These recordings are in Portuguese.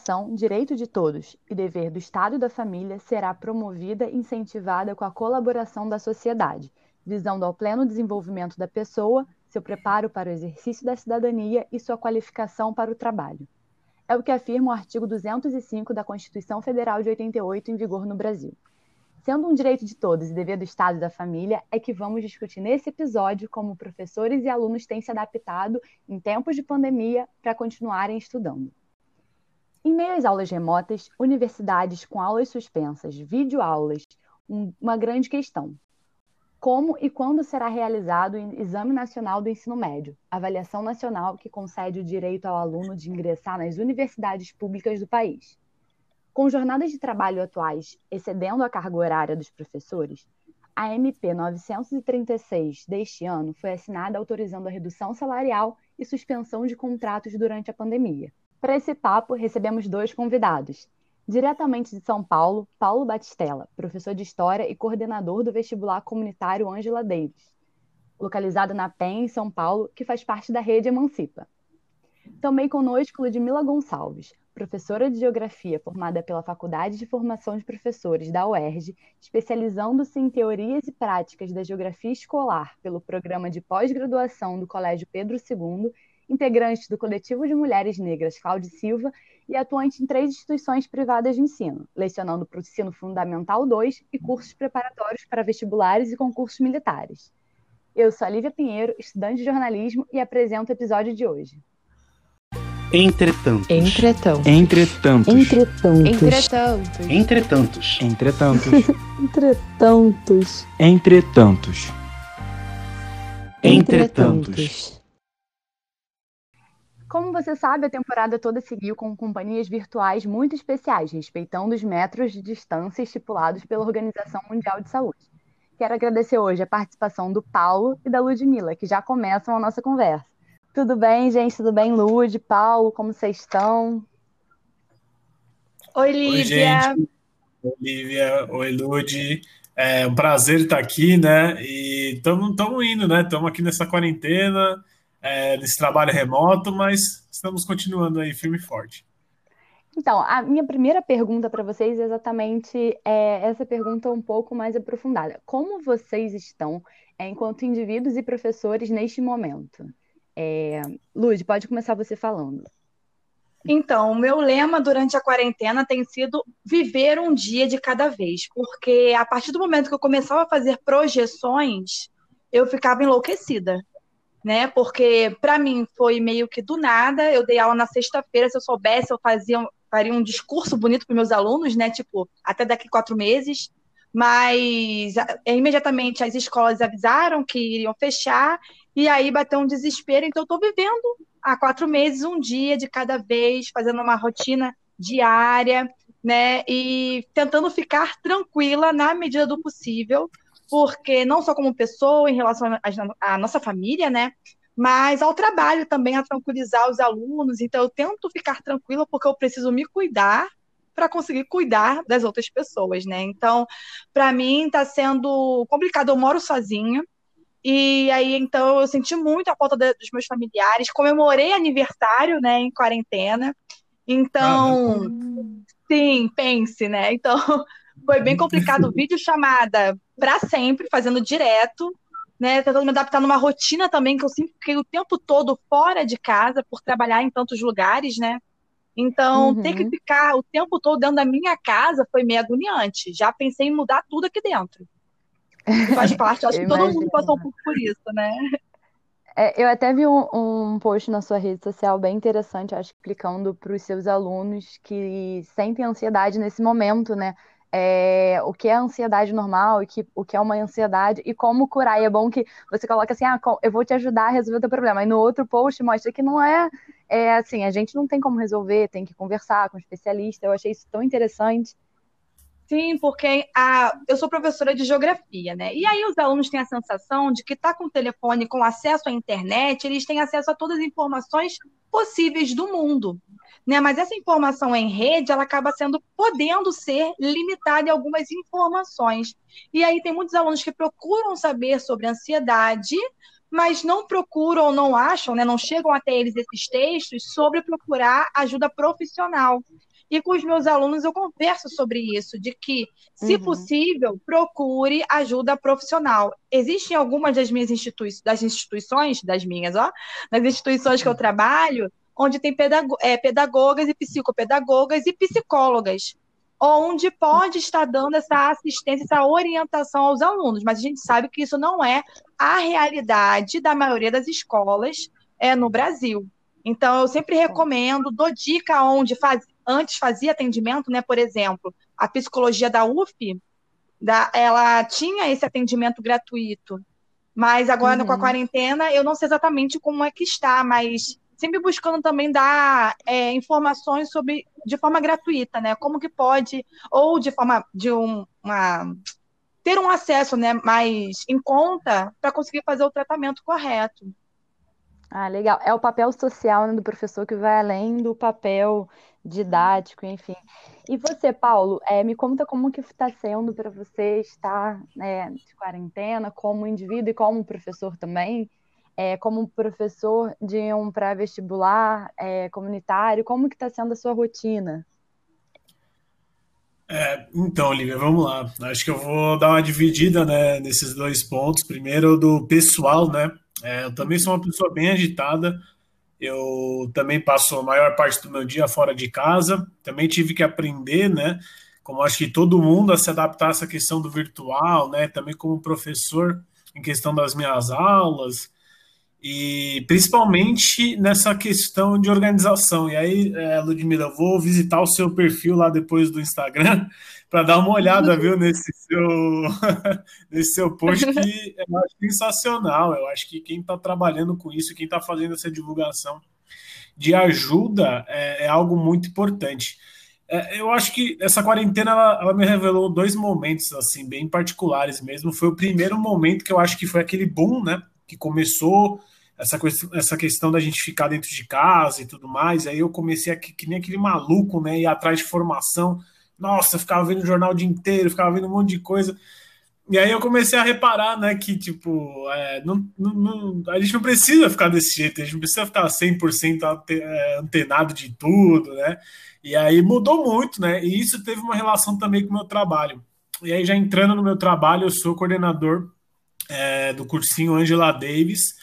educação, direito de todos e dever do Estado e da família, será promovida e incentivada com a colaboração da sociedade, visando ao pleno desenvolvimento da pessoa, seu preparo para o exercício da cidadania e sua qualificação para o trabalho. É o que afirma o artigo 205 da Constituição Federal de 88 em vigor no Brasil. Sendo um direito de todos e dever do Estado e da família, é que vamos discutir nesse episódio como professores e alunos têm se adaptado em tempos de pandemia para continuarem estudando. Em meio às aulas remotas, universidades com aulas suspensas, videoaulas, um, uma grande questão. Como e quando será realizado o Exame Nacional do Ensino Médio, avaliação nacional que concede o direito ao aluno de ingressar nas universidades públicas do país? Com jornadas de trabalho atuais excedendo a carga horária dos professores, a MP 936 deste ano foi assinada autorizando a redução salarial e suspensão de contratos durante a pandemia. Para esse papo, recebemos dois convidados. Diretamente de São Paulo, Paulo Batistella, professor de História e coordenador do vestibular comunitário Angela Davis, localizado na PEN, em São Paulo, que faz parte da rede Emancipa. Também conosco Ludmila Gonçalves, professora de Geografia formada pela Faculdade de Formação de Professores da UERJ, especializando-se em teorias e práticas da geografia escolar pelo programa de pós-graduação do Colégio Pedro II, integrante do coletivo de mulheres negras Cláudia Silva e atuante em três instituições privadas de ensino, lecionando para o ensino fundamental 2 e cursos preparatórios para vestibulares e concursos militares. Eu sou a Lívia Pinheiro, estudante de jornalismo, e apresento o episódio de hoje. Entretantos. Entretantos. Entretantos. Entretantos. Entretantos. Entretantos. Entretantos. Entretantos. Entretantos. Como você sabe, a temporada toda seguiu com companhias virtuais muito especiais, respeitando os metros de distância estipulados pela Organização Mundial de Saúde. Quero agradecer hoje a participação do Paulo e da Ludmilla, que já começam a nossa conversa. Tudo bem, gente? Tudo bem, Lud, Paulo? Como vocês estão? Oi, Lívia. Oi, Lívia. Oi, Lud. É um prazer estar aqui, né? E estamos indo, né? Estamos aqui nessa quarentena, é, nesse trabalho remoto, mas estamos continuando aí firme e forte. Então, a minha primeira pergunta para vocês é exatamente é, essa pergunta um pouco mais aprofundada. Como vocês estão é, enquanto indivíduos e professores neste momento? É... Luz, pode começar você falando. Então, o meu lema durante a quarentena tem sido viver um dia de cada vez, porque a partir do momento que eu começava a fazer projeções, eu ficava enlouquecida, né? Porque para mim foi meio que do nada. Eu dei aula na sexta-feira, se eu soubesse, eu fazia faria um discurso bonito para meus alunos, né? Tipo, até daqui quatro meses. Mas é, imediatamente as escolas avisaram que iriam fechar e aí bateu um desespero. Então, estou vivendo há quatro meses, um dia de cada vez, fazendo uma rotina diária, né? E tentando ficar tranquila na medida do possível, porque não só como pessoa, em relação à nossa família, né? Mas ao trabalho também, a tranquilizar os alunos. Então, eu tento ficar tranquila porque eu preciso me cuidar para conseguir cuidar das outras pessoas, né? Então, para mim está sendo complicado. Eu moro sozinha, e aí, então, eu senti muito a falta de, dos meus familiares. Comemorei aniversário, né, em quarentena. Então, sim, pense, né? Então, foi bem complicado. Vídeo chamada para sempre, fazendo direto, né? Tentando me adaptar numa rotina também, que eu sempre fiquei o tempo todo fora de casa, por trabalhar em tantos lugares, né? Então, uhum. ter que ficar o tempo todo dentro da minha casa foi meio agoniante. Já pensei em mudar tudo aqui dentro. Faz parte, acho que todo mundo passou um pouco por isso, né? É, eu até vi um, um, post na sua rede social bem interessante, acho, explicando para os seus alunos que sentem ansiedade nesse momento, né? É, o que é ansiedade normal e que, o que é uma ansiedade e como curar. E é bom que você coloca assim, ah, eu vou te ajudar a resolver o teu problema. E no outro post mostra que não é, é assim, a gente não tem como resolver, tem que conversar com um especialista. Eu achei isso tão interessante. Sim, porque a, eu sou professora de geografia, né? E aí os alunos têm a sensação de que tá com o telefone, com acesso à internet, eles têm acesso a todas as informações possíveis do mundo, né? Mas essa informação em rede, ela acaba sendo podendo ser limitada em algumas informações. E aí tem muitos alunos que procuram saber sobre ansiedade, mas não procuram, não acham, né, não chegam até eles esses textos sobre procurar ajuda profissional. E com os meus alunos eu converso sobre isso, de que, se uhum. possível, procure ajuda profissional. Existem algumas das minhas instituições, das instituições, das minhas, ó, das instituições que eu trabalho, onde tem pedago é, pedagogas e psicopedagogas e psicólogas, onde pode estar dando essa assistência, essa orientação aos alunos, mas a gente sabe que isso não é a realidade da maioria das escolas é, no Brasil. Então, eu sempre recomendo, dou dica onde faz, antes fazia atendimento, né? Por exemplo, a psicologia da UF, da, ela tinha esse atendimento gratuito. Mas agora, uhum. com a quarentena, eu não sei exatamente como é que está, mas sempre buscando também dar é, informações sobre de forma gratuita, né? Como que pode, ou de forma de um, uma ter um acesso né, mais em conta para conseguir fazer o tratamento correto. Ah, legal. É o papel social né, do professor que vai além do papel didático, enfim. E você, Paulo, é, me conta como que está sendo para você estar né, de quarentena como indivíduo e como professor também, é, como professor de um pré-vestibular é, comunitário, como que está sendo a sua rotina? É, então, Olivia, vamos lá. Acho que eu vou dar uma dividida né, nesses dois pontos. Primeiro, do pessoal, né? É, eu também sou uma pessoa bem agitada. Eu também passo a maior parte do meu dia fora de casa. Também tive que aprender, né? Como acho que todo mundo, a se adaptar a essa questão do virtual, né? Também como professor, em questão das minhas aulas, e principalmente nessa questão de organização. E aí, é, Ludmila, eu vou visitar o seu perfil lá depois do Instagram para dar uma olhada, viu, nesse seu, nesse seu post que eu acho sensacional. Eu acho que quem está trabalhando com isso, quem está fazendo essa divulgação de ajuda é, é algo muito importante. É, eu acho que essa quarentena ela, ela, me revelou dois momentos assim bem particulares mesmo. Foi o primeiro momento que eu acho que foi aquele boom, né? Que começou essa, essa questão da gente ficar dentro de casa e tudo mais. Aí eu comecei a, que nem aquele maluco, né? Ir atrás de formação nossa, ficava vendo o jornal o dia inteiro, ficava vendo um monte de coisa. E aí eu comecei a reparar, né, que, tipo, é, não, não, a gente não precisa ficar desse jeito, a gente não precisa ficar 100% é, antenado de tudo, né? E aí mudou muito, né? E isso teve uma relação também com o meu trabalho. E aí, já entrando no meu trabalho, eu sou coordenador é, do cursinho Angela Davis,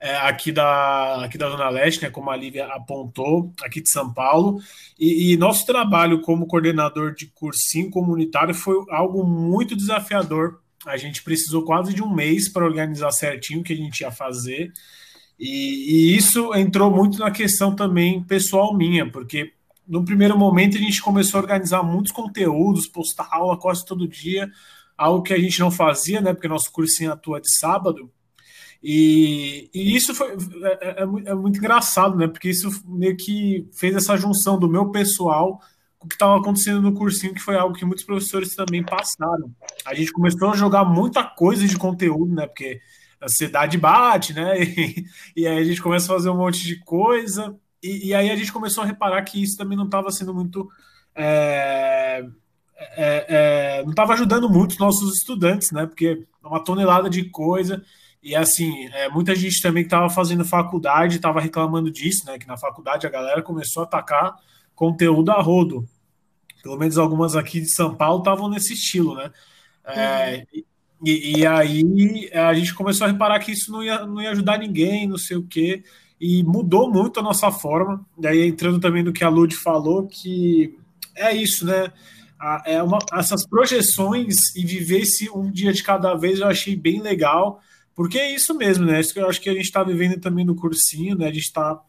é, aqui, da, aqui da Zona Leste, né, como a Lívia apontou, aqui de São Paulo. E, e, nosso trabalho como coordenador de cursinho comunitário foi algo muito desafiador. A gente precisou quase de um mês para organizar certinho o que a gente ia fazer. E, e isso entrou muito na questão também pessoal minha, porque no primeiro momento a gente começou a organizar muitos conteúdos, postar aula quase todo dia, algo que a gente não fazia, né? Porque nosso cursinho atua de sábado. E, e isso foi, é, é, é, muito engraçado, né? Porque isso meio que fez essa junção do meu pessoal com o que estava acontecendo no cursinho, que foi algo que muitos professores também passaram. A gente começou a jogar muita coisa de conteúdo, né? Porque a ansiedade bate, né? E, e aí a gente começa a fazer um monte de coisa. E, e aí a gente começou a reparar que isso também não estava sendo muito. É, é, é, não estava ajudando muito os nossos estudantes, né? Porque é uma tonelada de coisa. E assim, é, muita gente também que estava fazendo faculdade estava reclamando disso, né? Que na faculdade a galera começou a atacar conteúdo a rodo. Pelo menos algumas aqui de São Paulo estavam nesse estilo, né? É, e, e, aí a gente começou a reparar que isso não ia, não ia ajudar ninguém, não sei o quê, e mudou muito a nossa forma. Daí entrando também no que a Lud falou, que é isso, né? É uma, essas projeções e viver esse um dia de cada vez eu achei bem legal porque é isso mesmo, né? Isso que eu acho que a gente está vivendo também no cursinho, né? A gente está.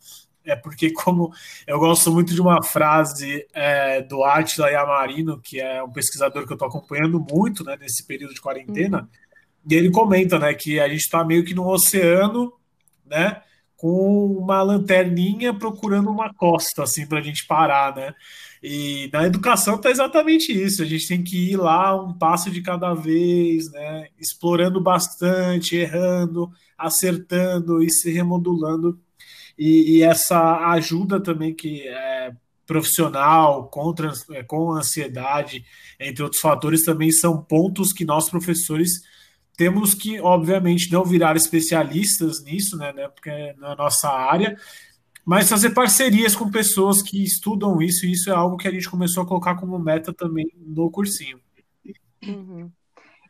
É porque, como eu gosto muito de uma frase é, do Atila Yamarino, que é um pesquisador que eu estou acompanhando muito né, nesse período de quarentena, uhum. e ele comenta né, que a gente está meio que no oceano, né? Com uma lanterninha procurando uma costa, assim, para a gente parar, né? E na educação está exatamente isso. A gente tem que ir lá um passo de cada vez, né? Explorando bastante, errando, acertando e se remodulando. E, e essa ajuda também que é profissional, contra, é, com ansiedade, entre outros fatores, também são pontos que nós, professores, temos que, obviamente, não virar especialistas nisso, né? né porque é na nossa área, mas fazer parcerias com pessoas que estudam isso, e isso é algo que a gente começou a colocar como meta também no cursinho. Uhum.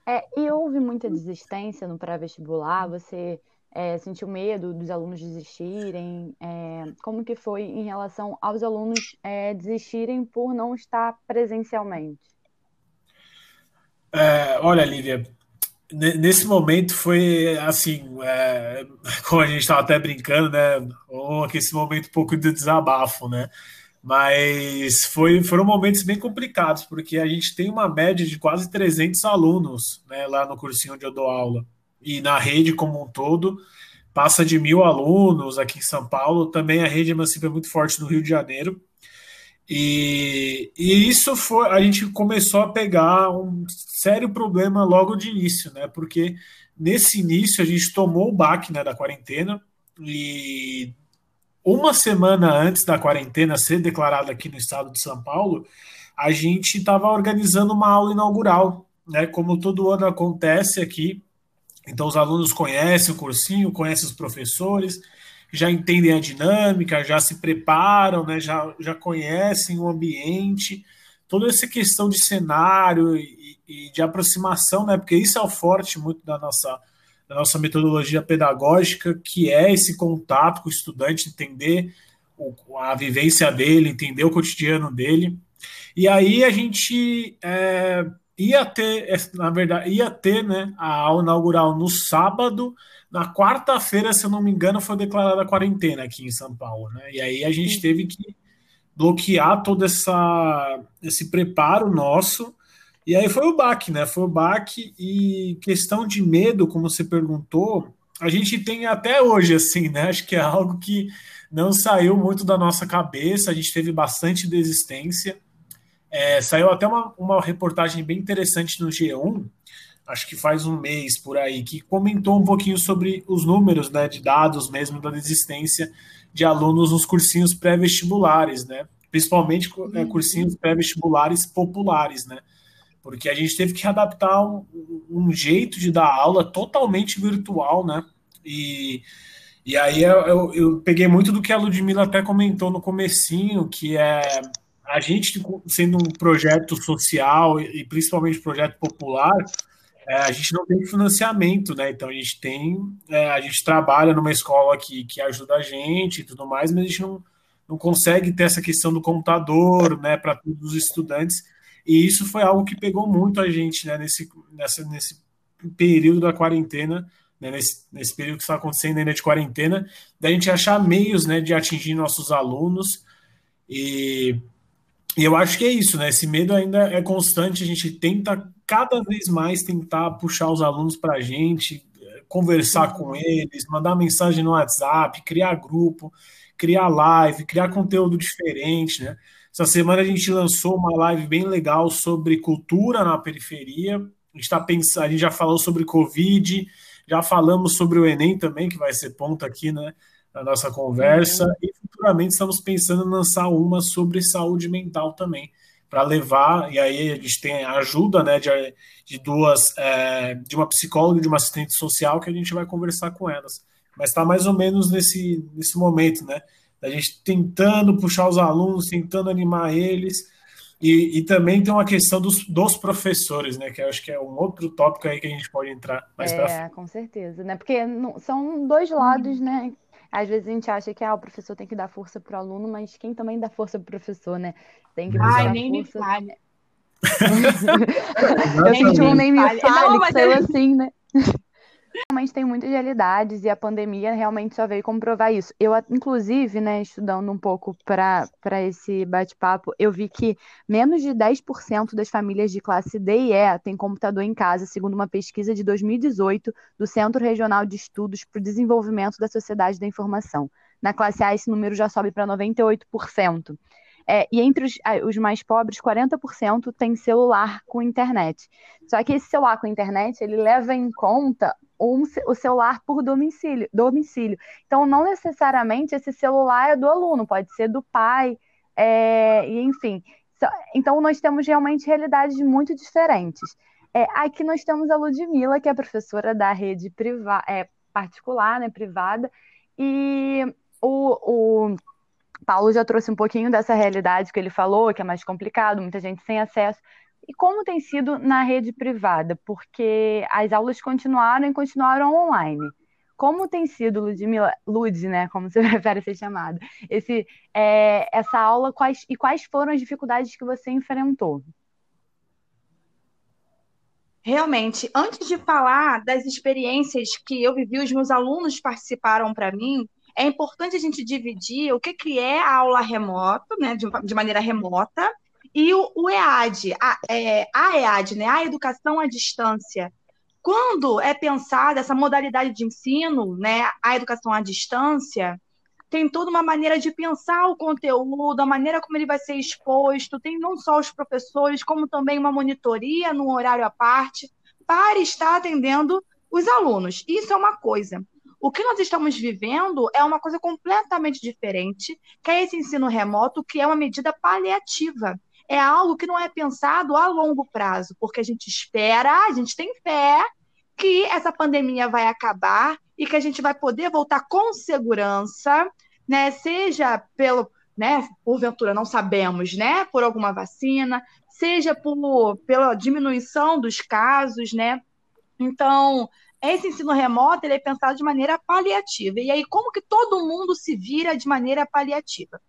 É, e houve muita desistência no pré-vestibular? Você é, sentiu medo dos alunos desistirem? É, como que foi em relação aos alunos é, desistirem por não estar presencialmente? É, olha, Lívia, nesse momento foi assim, é, como a gente estava até brincando, né? Ou esse momento um pouco de desabafo, né? Mas foi, foram momentos bem complicados, porque a gente tem uma média de quase 300 alunos né, lá no cursinho onde eu dou aula. E na rede como um todo, passa de mil alunos aqui em São Paulo. Também a rede Emancipa é muito forte no Rio de Janeiro. E, e isso foi, a gente começou a pegar um sério problema logo de início, né? Porque nesse início a gente tomou o baque né, da quarentena e uma semana antes da quarentena ser declarada aqui no estado de São Paulo, a gente estava organizando uma aula inaugural, né? Como todo ano acontece aqui. Então os alunos conhecem o cursinho, conhecem os professores, já entendem a dinâmica, já se preparam, né, já, já conhecem o ambiente, toda essa questão de cenário e, e, de aproximação, né, porque isso é o forte muito da nossa, da nossa metodologia pedagógica, que é esse contato com o estudante, entender o, a vivência dele, entender o cotidiano dele. E aí a gente é, ia ter, na verdade, ia ter né, a aula inaugural no sábado, na quarta-feira, se eu não me engano, foi declarada a quarentena aqui em São Paulo, né? E aí a gente teve que bloquear todo essa, esse preparo nosso. E aí foi o baque, né? Foi o baque e questão de medo, como você perguntou, a gente tem até hoje, assim, né? Acho que é algo que não saiu muito da nossa cabeça, a gente teve bastante desistência. É, saiu até uma, uma reportagem bem interessante no G1, acho que faz um mês por aí, que comentou um pouquinho sobre os números né, de dados mesmo da desistência de alunos nos cursinhos pré-vestibulares, né? Principalmente é, cursinhos pré-vestibulares populares, né? Porque a gente teve que adaptar um, um, jeito de dar aula totalmente virtual, né? E, e aí eu, eu, eu peguei muito do que a Ludmilla até comentou no comecinho, que é a gente sendo um projeto social e principalmente projeto popular, é, a gente não tem financiamento, né? Então a gente tem, é, a gente trabalha numa escola que, que ajuda a gente e tudo mais, mas a gente não, não consegue ter essa questão do computador, né, para todos os estudantes. E isso foi algo que pegou muito a gente, né, nesse, nessa, nesse período da quarentena, né, nesse, nesse período que está acontecendo ainda de quarentena, da gente achar meios, né, de atingir nossos alunos e e eu acho que é isso, né? Esse medo ainda é constante, a gente tenta cada vez mais tentar puxar os alunos para a gente, conversar com eles, mandar mensagem no WhatsApp, criar grupo, criar live, criar conteúdo diferente, né? Essa semana a gente lançou uma live bem legal sobre cultura na periferia. A gente está pensando, a gente já falou sobre Covid, já falamos sobre o Enem também, que vai ser ponto aqui, né? Na nossa conversa. Uhum. E futuramente estamos pensando em lançar uma sobre saúde mental também para levar, e aí a gente tem a ajuda né, de, de duas, é, de uma psicóloga e de uma assistente social que a gente vai conversar com elas. Mas está mais ou menos nesse, nesse momento, né? A gente tentando puxar os alunos, tentando animar eles, e, e também tem uma questão dos, dos professores, né? Que eu acho que é um outro tópico aí que a gente pode entrar mais para frente. É, com certeza, né? Porque são dois lados, né? Às vezes a gente acha que ah, o professor tem que dar força para o aluno, mas quem também dá força para o professor, né? Tem que Ai, nem força... me fale. gente, um nem me fale, não, que saiu assim, né? Realmente tem muitas realidades e a pandemia realmente só veio comprovar isso. Eu, inclusive, né, estudando um pouco para esse bate-papo, eu vi que menos de 10% das famílias de classe D e E têm computador em casa, segundo uma pesquisa de 2018 do Centro Regional de Estudos para o Desenvolvimento da Sociedade da Informação. Na classe A, esse número já sobe para 98%. É, e entre os, os, mais pobres, 40% tem celular com internet. Só que esse celular com internet, ele leva em conta um, o celular por domicílio, domicílio. Então, não necessariamente esse celular é do aluno, pode ser do pai, é, e enfim. Então, nós temos realmente realidades muito diferentes. É, aqui nós temos a Ludmilla, que é professora da rede priva é, particular, né, privada, e o, o Paulo já trouxe um pouquinho dessa realidade que ele falou, que é mais complicado, muita gente sem acesso. E como tem sido na rede privada? Porque as aulas continuaram e continuaram online. Como tem sido, Ludmila, Lud, né, como você prefere ser chamada, esse, é, essa aula quais, e quais foram as dificuldades que você enfrentou? Realmente, antes de falar das experiências que eu vivi, os meus alunos participaram para mim, é importante a gente dividir o que, que é a aula remota, né, de, de maneira remota, e o, o EAD, a, é, a EAD, né, a educação à distância. Quando é pensada essa modalidade de ensino, né, a educação à distância, tem toda uma maneira de pensar o conteúdo, a maneira como ele vai ser exposto, tem não só os professores, como também uma monitoria num horário à parte, para estar atendendo os alunos. Isso é uma coisa. O que nós estamos vivendo é uma coisa completamente diferente, que é esse ensino remoto, que é uma medida paliativa. É algo que não é pensado a longo prazo, porque a gente espera, a gente tem fé que essa pandemia vai acabar e que a gente vai poder voltar com segurança, né? Seja pelo, né, porventura não sabemos, né, por alguma vacina, seja por pela diminuição dos casos, né? Então, esse ensino remoto ele é pensado de maneira paliativa. E aí, como que todo mundo se vira de maneira paliativa?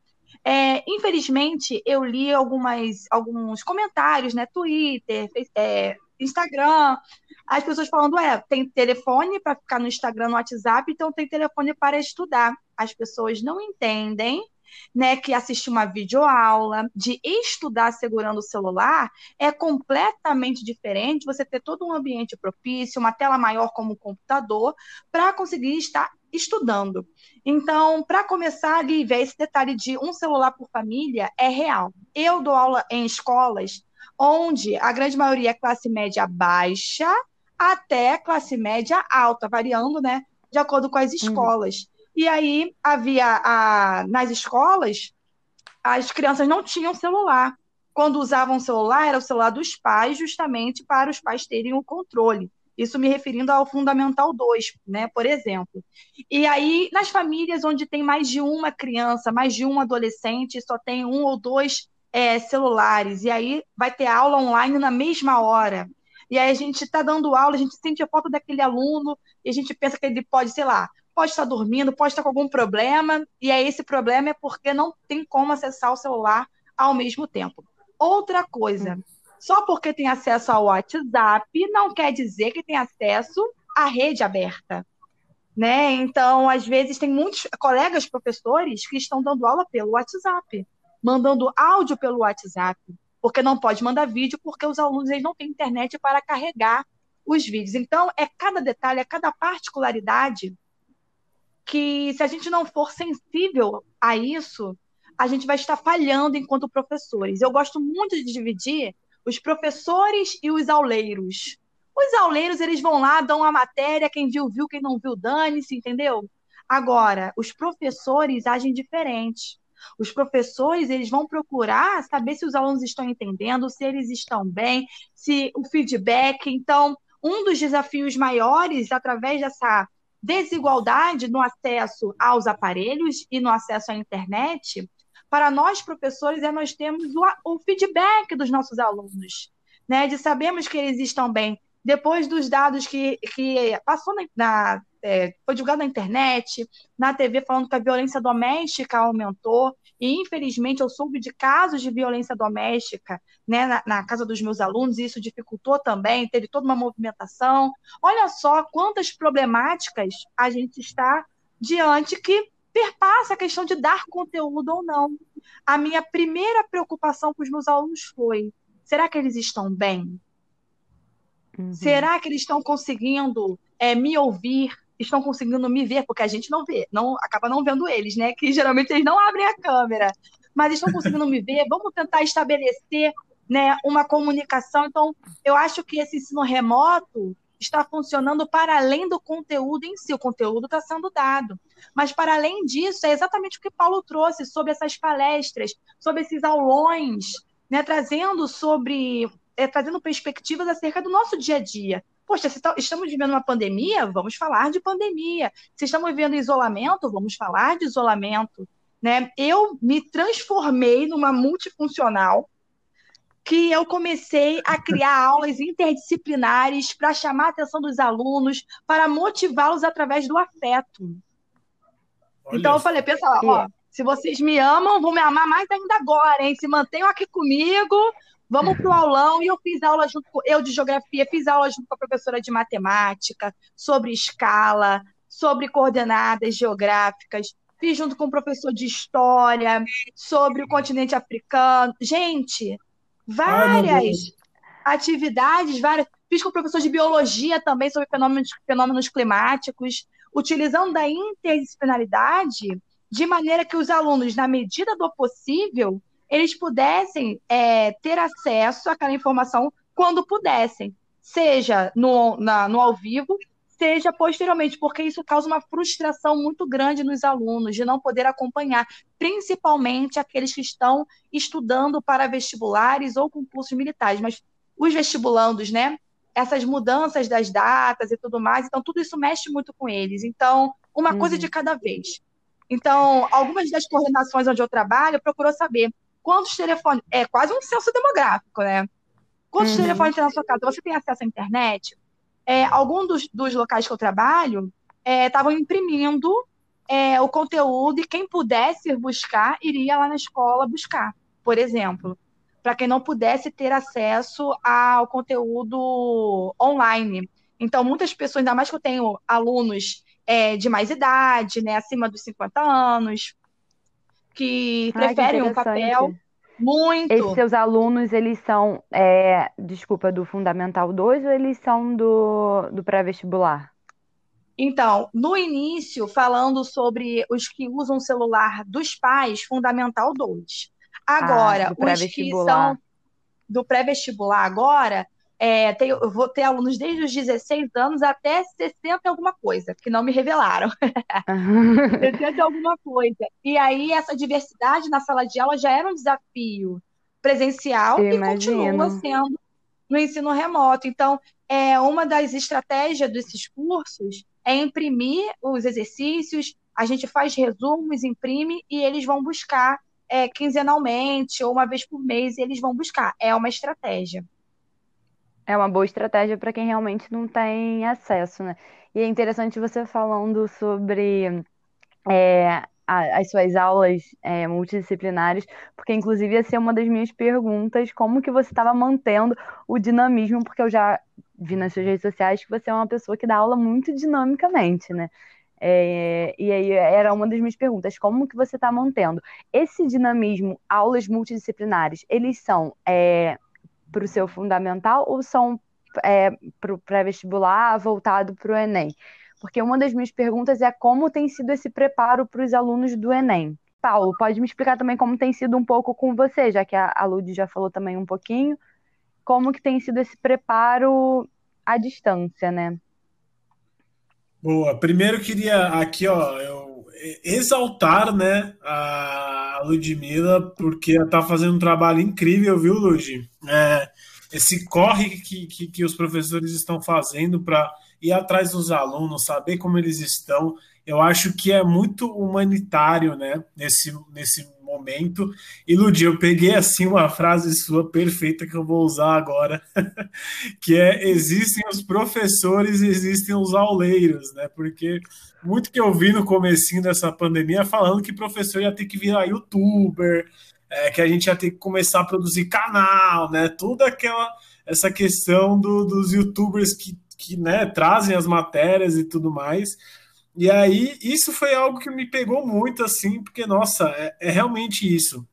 É, infelizmente, eu li algumas, alguns comentários, né? Twitter, é, Instagram, as pessoas falando, é, tem telefone para ficar no Instagram, no WhatsApp, então tem telefone para estudar. As pessoas não entendem né, que assistir uma videoaula, de estudar segurando o celular, é completamente diferente você ter todo um ambiente propício, uma tela maior como o computador, para conseguir estar estudando. Então, para começar, Lívia, esse detalhe de um celular por família é real. Eu dou aula em escolas onde a grande maioria é classe média baixa até classe média alta, variando, né, de acordo com as uhum. escolas. Uhum. E aí havia a, nas escolas, as crianças não tinham celular. Quando usavam celular, era o celular dos pais, justamente para os pais terem o controle. Isso me referindo ao Fundamental 2, né, por exemplo. E aí, nas famílias onde tem mais de uma criança, mais de um adolescente, só tem um ou dois é, celulares, e aí vai ter aula online na mesma hora. E aí a gente está dando aula, a gente sente a falta daquele aluno, e a gente pensa que ele pode, sei lá, pode estar dormindo, pode estar com algum problema, e aí esse problema é porque não tem como acessar o celular ao mesmo tempo. Outra coisa, só porque tem acesso ao WhatsApp não quer dizer que tem acesso à rede aberta. Né? Então, às vezes, tem muitos colegas professores que estão dando aula pelo WhatsApp, mandando áudio pelo WhatsApp, porque não pode mandar vídeo, porque os alunos eles não têm internet para carregar os vídeos. Então, é cada detalhe, é cada particularidade que se a gente não for sensível a isso, a gente vai estar falhando enquanto professores. Eu gosto muito de dividir os professores e os auleiros. Os auleiros, eles vão lá, dão a matéria, quem viu, viu, quem não viu, dane-se, entendeu? Agora, os professores agem diferente. Os professores, eles vão procurar saber se os alunos estão entendendo, se eles estão bem, se o feedback. Então, um dos desafios maiores, através dessa desigualdade no acesso aos aparelhos e no acesso à internet, para nós professores é nós temos o, o feedback dos nossos alunos, né? De sabemos que eles estão bem. Depois dos dados que, que passou na, na é, foi divulgado na internet, na TV, falando que a violência doméstica aumentou, e infelizmente eu soube de casos de violência doméstica né, na, na, casa dos meus alunos, e isso dificultou também, teve toda uma movimentação. Olha só quantas problemáticas a gente está diante que perpassa a questão de dar conteúdo ou não. A minha primeira preocupação com os meus alunos foi: será que eles estão bem? Uhum. Será que eles estão conseguindo é, me ouvir? estão conseguindo me ver, porque a gente não vê, não acaba não vendo eles, né? Que geralmente eles não abrem a câmera, mas estão conseguindo me ver. Vamos tentar estabelecer né, uma comunicação. Então, eu acho que esse ensino remoto está funcionando para além do conteúdo em si. O conteúdo está sendo dado. Mas, para além disso, é exatamente o que Paulo trouxe sobre essas palestras, sobre esses aulões, né, trazendo sobre. É, trazendo perspectivas acerca do nosso dia a dia. poxa, se tá, estamos vivendo uma pandemia, vamos falar de pandemia. Se estamos vivendo isolamento, vamos falar de isolamento. Né? Eu me transformei numa multifuncional que eu comecei a criar aulas interdisciplinares para chamar a atenção dos alunos, para motivá-los através do afeto. Olha então eu falei, pessoal, ó, se vocês me amam, vão me amar mais ainda agora, hein? Se mantenham aqui comigo, vamos pro aulão. E eu fiz aula junto com eu de geografia, fiz aula junto com a professora de matemática, sobre escala, sobre coordenadas geográficas, fiz junto com o professor de história, sobre o continente africano. Gente, várias Ai, atividades, várias. Fiz com professor de biologia também sobre fenômenos, fenômenos climáticos, utilizando a interdisciplinaridade de maneira que os alunos, na medida do possível, eles pudessem é, ter acesso àquela informação quando pudessem, seja no, na, no ao vivo, seja posteriormente, porque isso causa uma frustração muito grande nos alunos de não poder acompanhar, principalmente aqueles que estão estudando para vestibulares ou concursos militares, mas os vestibulandos, né? Essas mudanças das datas e tudo mais, então tudo isso mexe muito com eles. Então, uma uhum. coisa de cada vez. Então, algumas das coordenações onde eu trabalho procurou saber quantos telefones. É quase um censo demográfico, né? Quantos uhum. telefones tem na sua casa? Você tem acesso à internet? É, alguns dos, dos locais que eu trabalho estavam é, imprimindo é, o conteúdo e quem pudesse buscar iria lá na escola buscar, por exemplo, para quem não pudesse ter acesso ao conteúdo online. Então, muitas pessoas, ainda mais que eu tenho alunos é, de mais idade, né, acima dos 50 anos, que Ai, preferem um papel muito. Esses seus alunos, eles são, é, desculpa, do Fundamental 2 ou eles são do, do pré-vestibular? Então, no início, falando sobre os que usam o celular dos pais, Fundamental 2. Agora, ah, os que são do pré-vestibular agora, é, eu vou ter alunos desde os 16 anos até 60 alguma coisa, que não me revelaram. 60 alguma coisa. E aí essa diversidade na sala de aula já era um desafio presencial eu e imagino. continua sendo no ensino remoto. Então, é uma das estratégias desses cursos é imprimir os exercícios, a gente faz resumos, imprime e eles vão buscar é, quinzenalmente ou uma vez por mês, eles vão buscar. É uma estratégia. É uma boa estratégia para quem realmente não tem acesso, né? E é interessante você falando sobre é, as suas aulas é, multidisciplinares, porque inclusive ia ser uma das minhas perguntas, como que você estava mantendo o dinamismo, porque eu já vi nas suas redes sociais que você é uma pessoa que dá aula muito dinamicamente, né? É, e aí era uma das minhas perguntas, como que você está mantendo esse dinamismo, aulas multidisciplinares, eles são é, para o seu fundamental ou são é, para o pré-vestibular voltado para o Enem? Porque uma das minhas perguntas é como tem sido esse preparo para os alunos do Enem. Paulo, pode me explicar também como tem sido um pouco com você, já que a, Lud já falou também um pouquinho, como que tem sido esse preparo à distância, né? Boa. Primeiro queria aqui, ó, eu exaltar, né, a Ludmilla, porque ela tá fazendo um trabalho incrível, viu, Lud? É, esse corre que, que, que os professores estão fazendo para ir atrás dos alunos, saber como eles estão, eu acho que é muito humanitário, né, nesse, nesse momento. Ludi, eu peguei assim uma frase sua perfeita que eu vou usar agora, que é existem os professores, existem os auleiros, né? Porque muito que eu vi no comecinho dessa pandemia falando que professor ia ter que virar youtuber, é, que a gente ia ter que começar a produzir canal, né? Toda aquela essa questão do, dos youtubers que, que né, trazem as matérias e tudo mais. E aí, isso foi algo que me pegou muito, assim, porque, nossa, é, é realmente isso.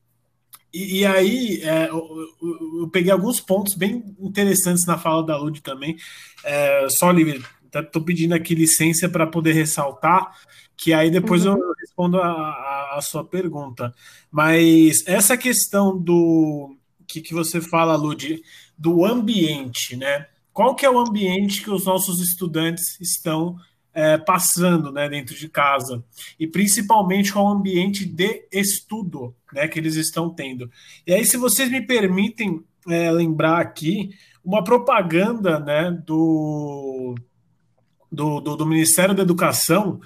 E, e aí, é, eu, eu, eu, peguei alguns pontos bem interessantes na fala da Lud também. É, só, Lívia, estou pedindo aqui licença para poder ressaltar, que aí depois uhum. eu respondo a, a, a, sua pergunta. Mas essa questão do que, que você fala, Lud, do ambiente, né? Qual que é o ambiente que os nossos estudantes estão é, passando né, dentro de casa, e principalmente com o ambiente de estudo né, que eles estão tendo. E aí, se vocês me permitem, é, lembrar aqui uma propaganda né, do, do, do, do Ministério da Educação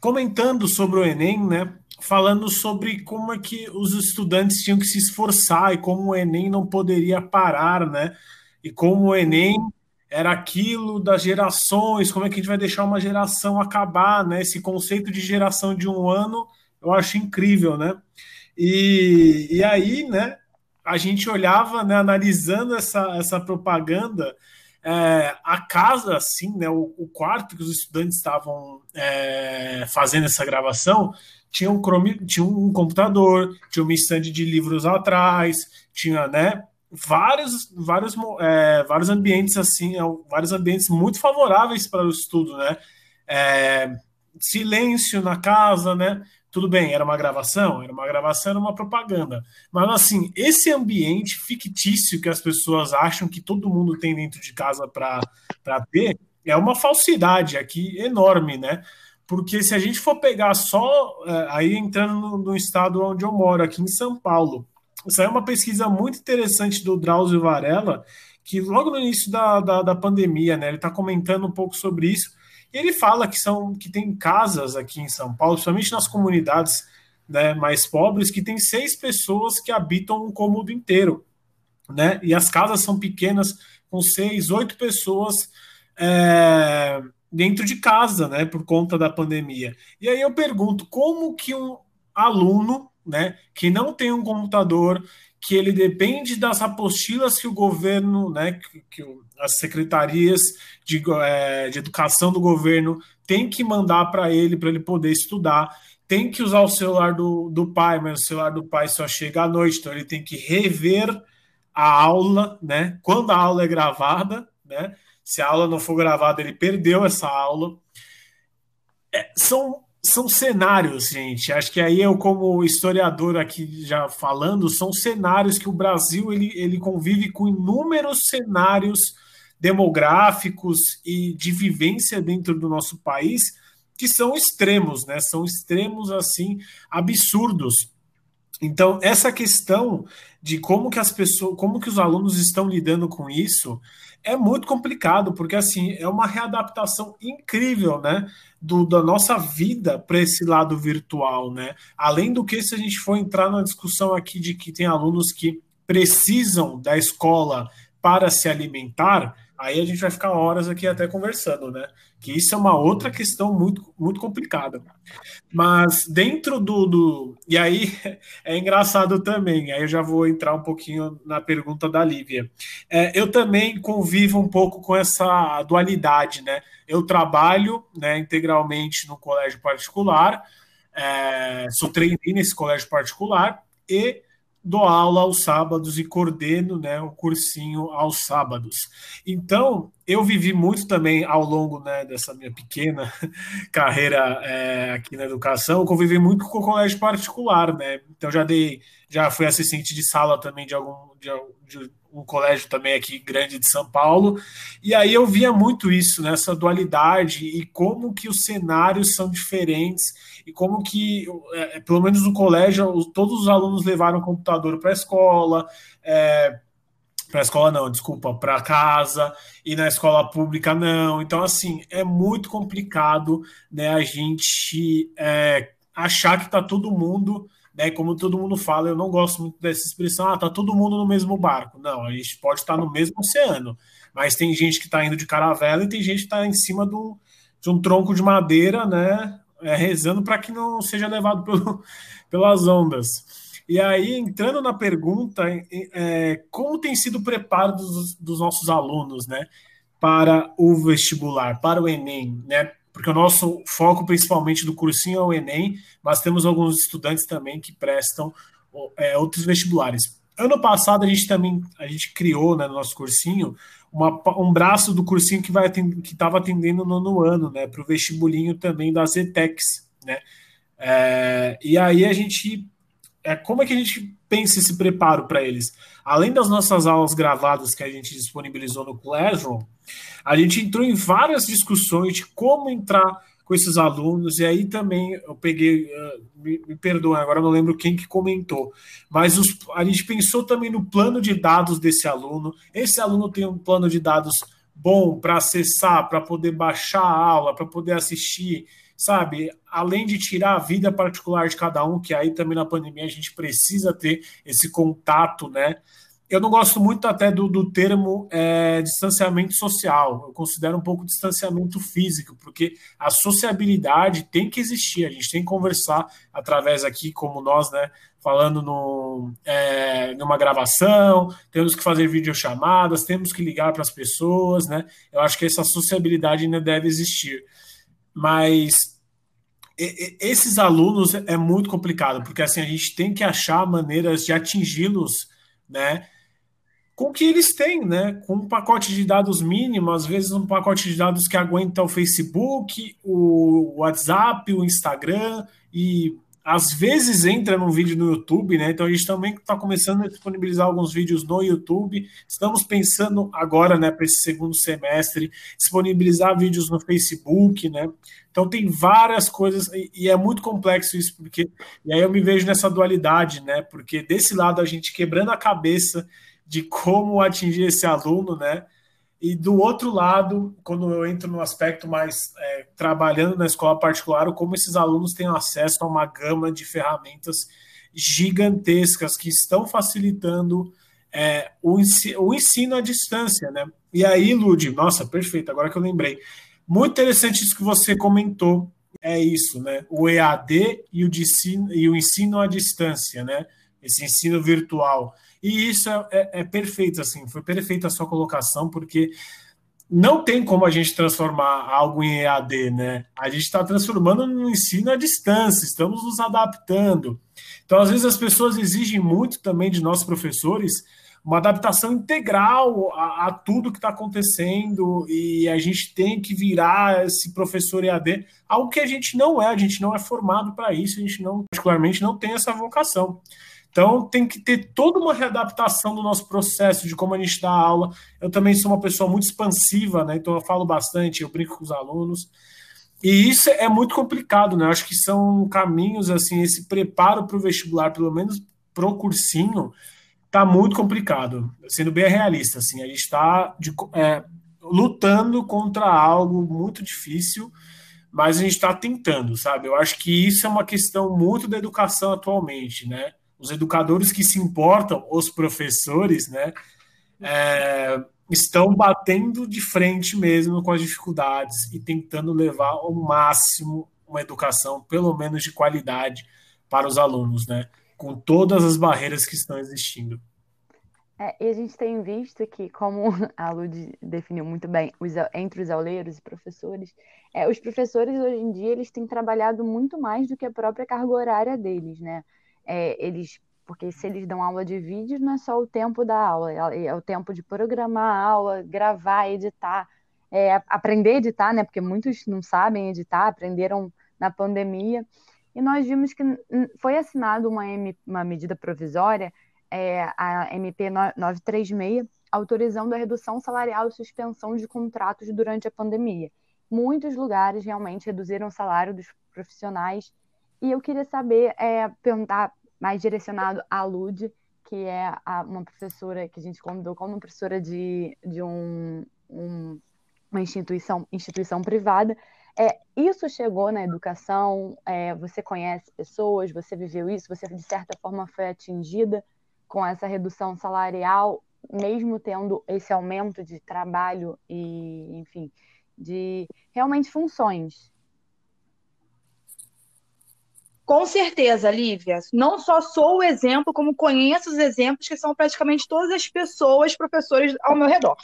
comentando sobre o Enem, né? Falando sobre como é que os estudantes tinham que se esforçar e como o Enem não poderia parar, né? E como o Enem era aquilo das gerações, como é que a gente vai deixar uma geração acabar, né? Esse conceito de geração de um ano, eu acho incrível, né? E, e aí, né, a gente olhava, né, analisando essa, essa propaganda, é, a casa, assim, né, o, o, quarto que os estudantes estavam é, fazendo essa gravação, tinha um, chrome, tinha um computador, tinha uma estande de livros atrás, tinha, né, vários, vários, é, vários ambientes, assim, é, vários ambientes muito favoráveis para o estudo, né, é, silêncio na casa, né, tudo bem, era uma gravação, era uma gravação, era uma propaganda. Mas assim, esse ambiente fictício que as pessoas acham que todo mundo tem dentro de casa para ter, é uma falsidade aqui enorme, né? Porque se a gente for pegar só, é, aí entrando no, no estado onde eu moro, aqui em São Paulo, isso é uma pesquisa muito interessante do Drauzio Varela, que logo no início da, da, da pandemia, né, ele está comentando um pouco sobre isso, ele fala que são que tem casas aqui em São Paulo, principalmente nas comunidades né, mais pobres, que tem seis pessoas que habitam um cômodo inteiro, né? E as casas são pequenas, com seis, oito pessoas é, dentro de casa, né? Por conta da pandemia. E aí eu pergunto, como que um aluno, né, que não tem um computador, que ele depende das apostilas que o governo, né, que, que as secretarias de, é, de educação do governo têm que mandar para ele, para ele poder estudar, tem que usar o celular do, do pai, mas o celular do pai só chega à noite, então ele tem que rever a aula, né, quando a aula é gravada, né, se a aula não for gravada, ele perdeu essa aula. É, são são cenários, gente. Acho que aí eu, como historiador aqui já falando, são cenários que o Brasil ele, ele convive com inúmeros cenários demográficos e de vivência dentro do nosso país que são extremos, né? São extremos assim absurdos. Então, essa questão de como que as pessoas, como que os alunos estão lidando com isso, é muito complicado, porque assim, é uma readaptação incrível, né? Do, da nossa vida para esse lado virtual, né? Além do que, se a gente for entrar na discussão aqui de que tem alunos que precisam da escola para se alimentar, aí a gente vai ficar horas aqui até conversando, né? Que isso é uma outra questão muito, muito complicada. Mas dentro do, do. E aí é engraçado também, aí eu já vou entrar um pouquinho na pergunta da Lívia. É, eu também convivo um pouco com essa dualidade, né? Eu trabalho né, integralmente no colégio particular, é, sou treinei nesse colégio particular e dou aula aos sábados e coordeno né, o cursinho aos sábados. Então, eu vivi muito também ao longo né, dessa minha pequena carreira é, aqui na educação, eu convivi muito com o colégio particular, né? Então já dei, já fui assistente de sala também de algum de, de um colégio também aqui grande de São Paulo, e aí eu via muito isso, né, dualidade e como que os cenários são diferentes e como que, é, pelo menos no colégio, todos os alunos levaram computador para a escola, é, para a escola não, desculpa, para casa, e na escola pública não. Então, assim, é muito complicado né, a gente é, achar que está todo mundo né? Como todo mundo fala, eu não gosto muito dessa expressão, ah, tá todo mundo no mesmo barco. Não, a gente pode estar no mesmo oceano, mas tem gente que está indo de caravela e tem gente que está em cima do, de um tronco de madeira, né? É, rezando para que não seja levado pelo, pelas ondas. E aí, entrando na pergunta, é, como tem sido o preparo dos, dos nossos alunos, né? Para o vestibular, para o Enem, né? Porque o nosso foco principalmente do cursinho é o Enem, mas temos alguns estudantes também que prestam é, outros vestibulares. Ano passado a gente também a gente criou né, no nosso cursinho uma, um braço do cursinho que vai que estava atendendo no, no ano, né, para o vestibulinho também das ETECs, né? É, e aí a gente é, como é que a gente pensa esse preparo para eles? Além das nossas aulas gravadas que a gente disponibilizou no Classroom, a gente entrou em várias discussões de como entrar com esses alunos, e aí também eu peguei, uh, me, me perdoem, agora não lembro quem que comentou, mas os, a gente pensou também no plano de dados desse aluno. Esse aluno tem um plano de dados bom para acessar, para poder baixar a aula, para poder assistir, sabe? Além de tirar a vida particular de cada um, que aí também na pandemia a gente precisa ter esse contato, né? Eu não gosto muito até do, do termo é, distanciamento social. Eu considero um pouco distanciamento físico, porque a sociabilidade tem que existir. A gente tem que conversar através aqui, como nós, né? Falando no, é, numa gravação, temos que fazer videochamadas, temos que ligar para as pessoas, né? Eu acho que essa sociabilidade ainda deve existir. Mas esses alunos é muito complicado, porque assim a gente tem que achar maneiras de atingi-los, né? Com o que eles têm, né? Com um pacote de dados mínimo, às vezes um pacote de dados que aguenta o Facebook, o WhatsApp, o Instagram e às vezes entra num vídeo no YouTube, né? Então a gente também está começando a disponibilizar alguns vídeos no YouTube. Estamos pensando agora, né, para esse segundo semestre, disponibilizar vídeos no Facebook, né? Então tem várias coisas e, é muito complexo isso, porque e aí eu me vejo nessa dualidade, né? Porque desse lado a gente quebrando a cabeça de como atingir esse aluno, né? E do outro lado, quando eu entro no aspecto mais é, trabalhando na escola particular, como esses alunos têm acesso a uma gama de ferramentas gigantescas que estão facilitando é, o, ensino, o, ensino, à distância, né? E aí, Lud, nossa, perfeito, agora que eu lembrei. Muito interessante isso que você comentou, é isso, né? O EAD e o, ensino, e o ensino à distância, né? Esse ensino virtual. E isso é, é, é perfeito, assim, foi perfeita a sua colocação, porque não tem como a gente transformar algo em EAD, né? A gente está transformando no ensino à distância, estamos nos adaptando. Então, às vezes, as pessoas exigem muito também de nós professores uma adaptação integral a, a tudo que está acontecendo e a gente tem que virar esse professor EAD, algo que a gente não é, a gente não é formado para isso, a gente não, particularmente, não tem essa vocação. Então, tem que ter toda uma readaptação do nosso processo, de como a gente dá aula. Eu também sou uma pessoa muito expansiva, né? Então, eu falo bastante, eu brinco com os alunos. E isso é muito complicado, né? Eu acho que são caminhos, assim, esse preparo para o vestibular, pelo menos para o cursinho, tá muito complicado. Sendo bem realista, assim, a gente está é, lutando contra algo muito difícil, mas a gente está tentando, sabe? Eu acho que isso é uma questão muito da educação atualmente, né? Os educadores que se importam, os professores, né, é, estão batendo de frente mesmo com as dificuldades e tentando levar ao máximo uma educação, pelo menos de qualidade, para os alunos, né, com todas as barreiras que estão existindo. É, e a gente tem visto que, como a Lud definiu muito bem, os, entre os auleiros e professores, é, os professores hoje em dia eles têm trabalhado muito mais do que a própria carga horária deles, né? É, eles porque se eles dão aula de vídeo, não é só o tempo da aula, é, é o tempo de programar a aula, gravar, editar, é, aprender a editar, né? Porque muitos não sabem editar, aprenderam na pandemia. E nós vimos que foi assinada uma, uma medida provisória, é, a MP 936, autorizando a redução salarial e suspensão de contratos durante a pandemia. Muitos lugares realmente reduziram o salário dos profissionais e eu queria saber, é, perguntar mais direcionado à Lud, que é a, uma professora que a gente convidou como professora de, de um, um, uma instituição, instituição privada. É, isso chegou na educação? É, você conhece pessoas? Você viveu isso? Você, de certa forma, foi atingida com essa redução salarial, mesmo tendo esse aumento de trabalho e, enfim, de realmente funções? Com certeza, Lívia. Não só sou o exemplo, como conheço os exemplos que são praticamente todas as pessoas, professores ao meu redor.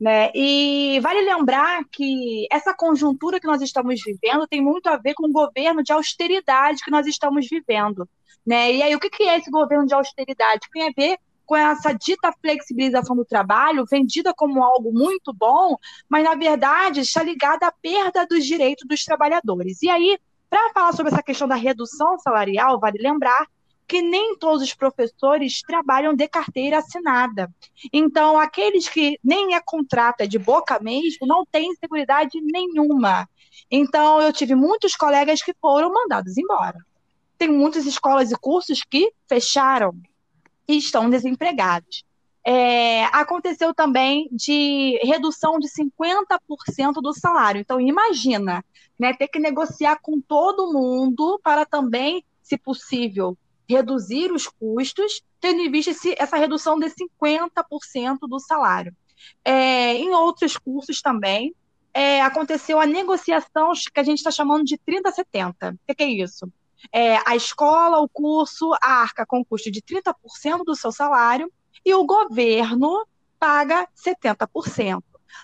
Né? E vale lembrar que essa conjuntura que nós estamos vivendo tem muito a ver com o governo de austeridade que nós estamos vivendo. Né? E aí, o que é esse governo de austeridade? Tem a ver com essa dita flexibilização do trabalho, vendida como algo muito bom, mas na verdade está ligada à perda dos direitos dos trabalhadores. E aí, para falar sobre essa questão da redução salarial, vale lembrar que nem todos os professores trabalham de carteira assinada. Então, aqueles que nem é contrato, é de boca mesmo, não têm segurança nenhuma. Então, eu tive muitos colegas que foram mandados embora. Tem muitas escolas e cursos que fecharam e estão desempregados. É, aconteceu também de redução de 50% do salário. Então, imagina, né, ter que negociar com todo mundo para também, se possível, reduzir os custos, tendo em vista esse, essa redução de 50% do salário. É, em outros cursos também, é, aconteceu a negociação que a gente está chamando de 30-70. O que, que, é isso? É, a escola, o curso, arca com custo de 30% do seu salário e o governo paga 70%.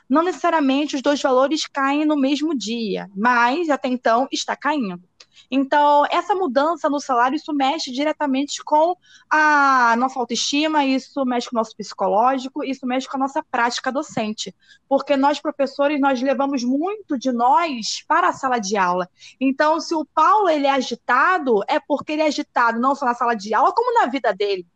Não necessariamente os dois valores caem no mesmo dia, mas até então está caindo. Então, essa mudança no salário, isso mexe diretamente com a nossa autoestima, isso mexe com o nosso psicológico, isso mexe com a nossa prática docente. Porque nós, professores, nós levamos muito de nós para a sala de aula. Então, se o Paulo ele é agitado, é porque ele é agitado não só na sala de aula, como na vida dele.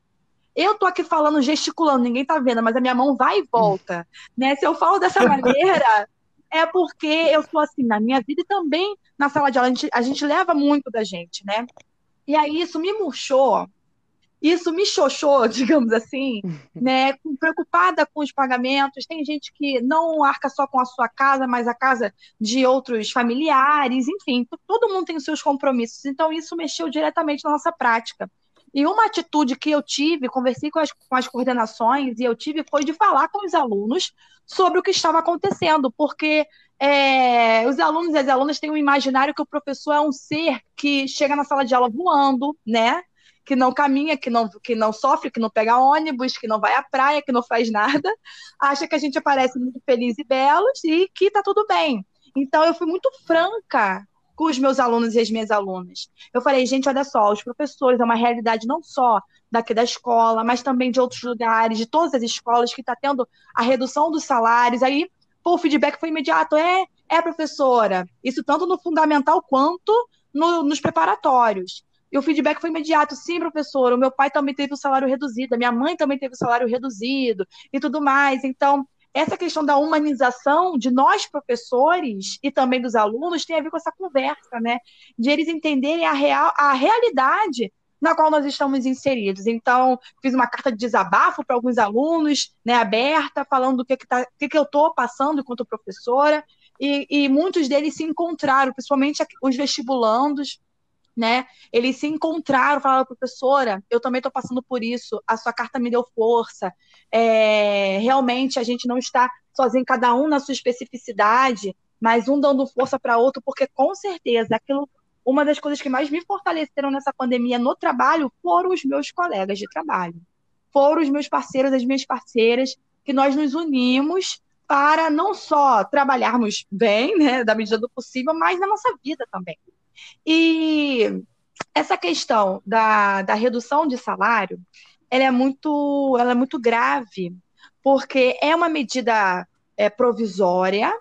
Eu tô aqui falando, gesticulando, ninguém tá vendo, mas a minha mão vai e volta. Né? Se eu falo dessa maneira, é porque eu sou assim na minha vida e também na sala de aula. A gente, a gente leva muito da gente, né? E aí isso me murchou, isso me xoxou, digamos assim, né? Preocupada com os pagamentos. Tem gente que não arca só com a sua casa, mas a casa de outros familiares, enfim, todo mundo tem os seus compromissos. Então, isso mexeu diretamente na nossa prática. E uma atitude que eu tive, conversei com as, com as coordenações, e eu tive, foi de falar com os alunos sobre o que estava acontecendo, porque é, os alunos e as alunas têm um imaginário que o professor é um ser que chega na sala de aula voando, né? Que não caminha, que não, que não sofre, que não pega ônibus, que não vai à praia, que não faz nada, acha que a gente aparece muito feliz e belos e que tá tudo bem. Então, eu fui muito franca com os meus alunos e as minhas alunas. Eu falei, gente, olha só, os professores é uma realidade não só daqui da escola, mas também de outros lugares, de todas as escolas que está tendo a redução dos salários. Aí, pô, o feedback foi imediato, é, é, professora. Isso tanto no fundamental quanto no, nos preparatórios. E o feedback foi imediato, sim, professora, o meu pai também teve o salário reduzido, a minha mãe também teve o salário reduzido e tudo mais. Então, essa questão da humanização de nós professores e também dos alunos tem a ver com essa conversa, né? De eles entenderem a, real, a realidade na qual nós estamos inseridos. Então, fiz uma carta de desabafo para alguns alunos, né, aberta, falando do que, que, tá, que, que eu estou passando enquanto professora, e, e muitos deles se encontraram, principalmente os vestibulandos, né? Eles se encontraram, falaram, professora, eu também estou passando por isso, a sua carta me deu força. É, realmente a gente não está sozinho, cada um na sua especificidade, mas um dando força para outro, porque com certeza aquilo. Uma das coisas que mais me fortaleceram nessa pandemia no trabalho foram os meus colegas de trabalho. Foram os meus parceiros, as minhas parceiras, que nós nos unimos para não só trabalharmos bem, né, da medida do possível, mas na nossa vida também. E essa questão da, da redução de salário, ela é muito, ela é muito grave, porque é uma medida é, provisória,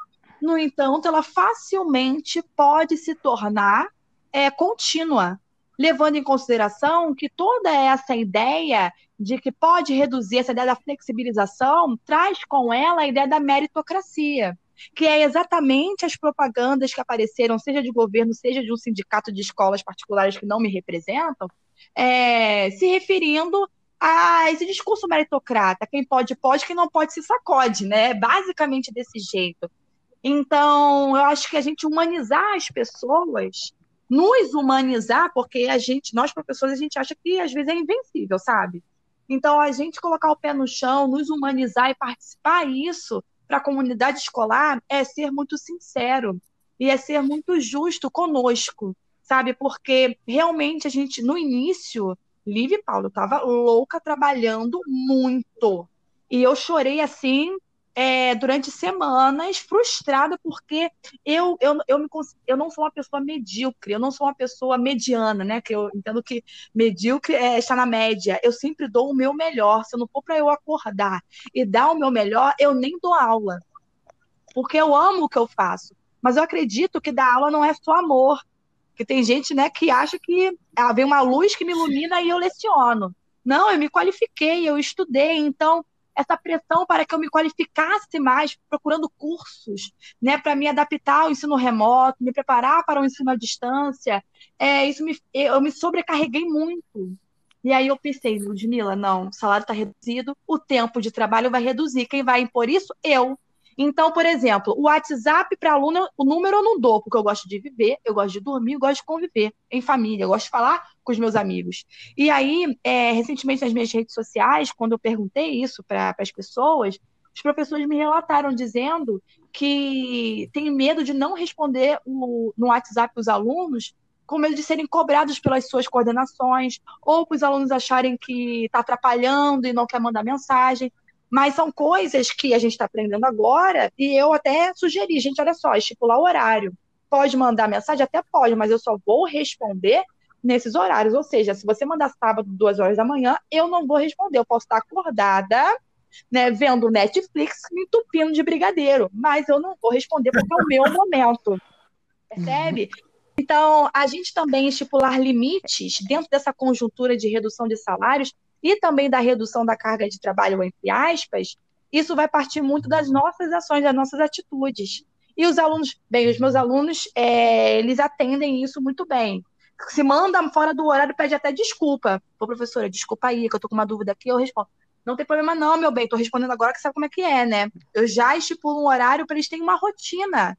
no entanto, ela facilmente pode se tornar é, contínua, levando em consideração que toda essa ideia de que pode reduzir, essa ideia da flexibilização, traz com ela a ideia da meritocracia que é exatamente as propagandas que apareceram, seja de governo, seja de um sindicato de escolas particulares que não me representam, é, se referindo a esse discurso meritocrata, quem pode, pode, quem não pode, se sacode, né? Basicamente desse jeito. Então, eu acho que a gente humanizar as pessoas, nos humanizar, porque a gente, nós professores, a gente acha que às vezes é invencível, sabe? Então, a gente colocar o pé no chão, nos humanizar e participar isso para a comunidade escolar é ser muito sincero e é ser muito justo conosco, sabe? Porque realmente a gente, no início, Liv e Paulo, estava louca trabalhando muito. E eu chorei assim é, durante semanas, frustrada, porque eu, eu, eu, me, eu não sou uma pessoa medíocre, eu não sou uma pessoa mediana, né? Que eu entendo que medíocre é estar na média. Eu sempre dou o meu melhor. Se não for para eu acordar e dar o meu melhor, eu nem dou aula. Porque eu amo o que eu faço. Mas eu acredito que dar aula não é só amor. Porque tem gente, né, que acha que ah, vem uma luz que me ilumina e eu leciono. Não, eu me qualifiquei, eu estudei, então essa pressão para que eu me qualificasse mais, procurando cursos, né, para me adaptar ao ensino remoto, me preparar para o ensino à distância. É, isso me, eu me sobrecarreguei muito. E aí eu pensei, Ludmila, não, o salário está reduzido, o tempo de trabalho vai reduzir. Quem vai impor isso? Eu. Então, por exemplo, o WhatsApp para aluno, o número eu não dou, porque eu gosto de viver, eu gosto de dormir, eu gosto de conviver em família, eu gosto de falar com os meus amigos. E aí, é, recentemente nas minhas redes sociais, quando eu perguntei isso para as pessoas, os professores me relataram dizendo que tem medo de não responder o, no WhatsApp os alunos, com medo de serem cobrados pelas suas coordenações, ou para os alunos acharem que está atrapalhando e não quer mandar mensagem. Mas são coisas que a gente está aprendendo agora, e eu até sugeri, gente, olha só, estipular o horário. Pode mandar mensagem? Até pode, mas eu só vou responder nesses horários. Ou seja, se você mandar sábado, duas horas da manhã, eu não vou responder. Eu posso estar acordada, né, vendo Netflix, me entupindo de brigadeiro, mas eu não vou responder porque é o meu momento. Percebe? Então, a gente também estipular limites dentro dessa conjuntura de redução de salários e também da redução da carga de trabalho, entre aspas, isso vai partir muito das nossas ações, das nossas atitudes. E os alunos, bem, os meus alunos, é, eles atendem isso muito bem. Se manda fora do horário, pede até desculpa. Ô, professora, desculpa aí, que eu tô com uma dúvida aqui, eu respondo. Não tem problema não, meu bem, tô respondendo agora que sabe como é que é, né? Eu já estipulo um horário para eles terem uma rotina.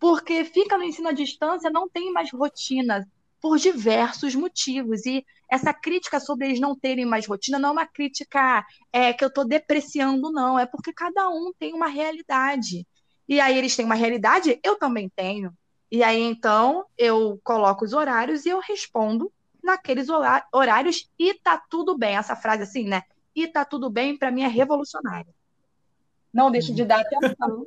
Porque fica no ensino à distância, não tem mais rotina por diversos motivos. E essa crítica sobre eles não terem mais rotina não é uma crítica é, que eu estou depreciando, não. É porque cada um tem uma realidade. E aí eles têm uma realidade, eu também tenho. E aí, então, eu coloco os horários e eu respondo naqueles horários e tá tudo bem. Essa frase assim, né? E tá tudo bem, para mim é revolucionária. Não deixe de dar atenção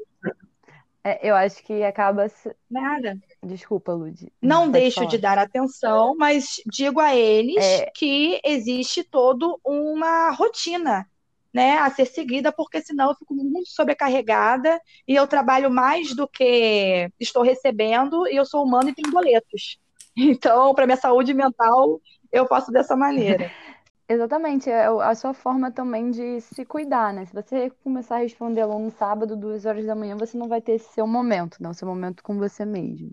é, eu acho que acaba. Nada. Desculpa, Lud. Não deixo falar. de dar atenção, mas digo a eles é... que existe todo uma rotina né, a ser seguida, porque senão eu fico muito sobrecarregada e eu trabalho mais do que estou recebendo e eu sou humano e tenho boletos. Então, para minha saúde mental, eu faço dessa maneira. Exatamente, é a sua forma também de se cuidar, né? Se você começar a responder aluno no sábado, duas horas da manhã, você não vai ter seu momento, né? O seu momento com você mesmo.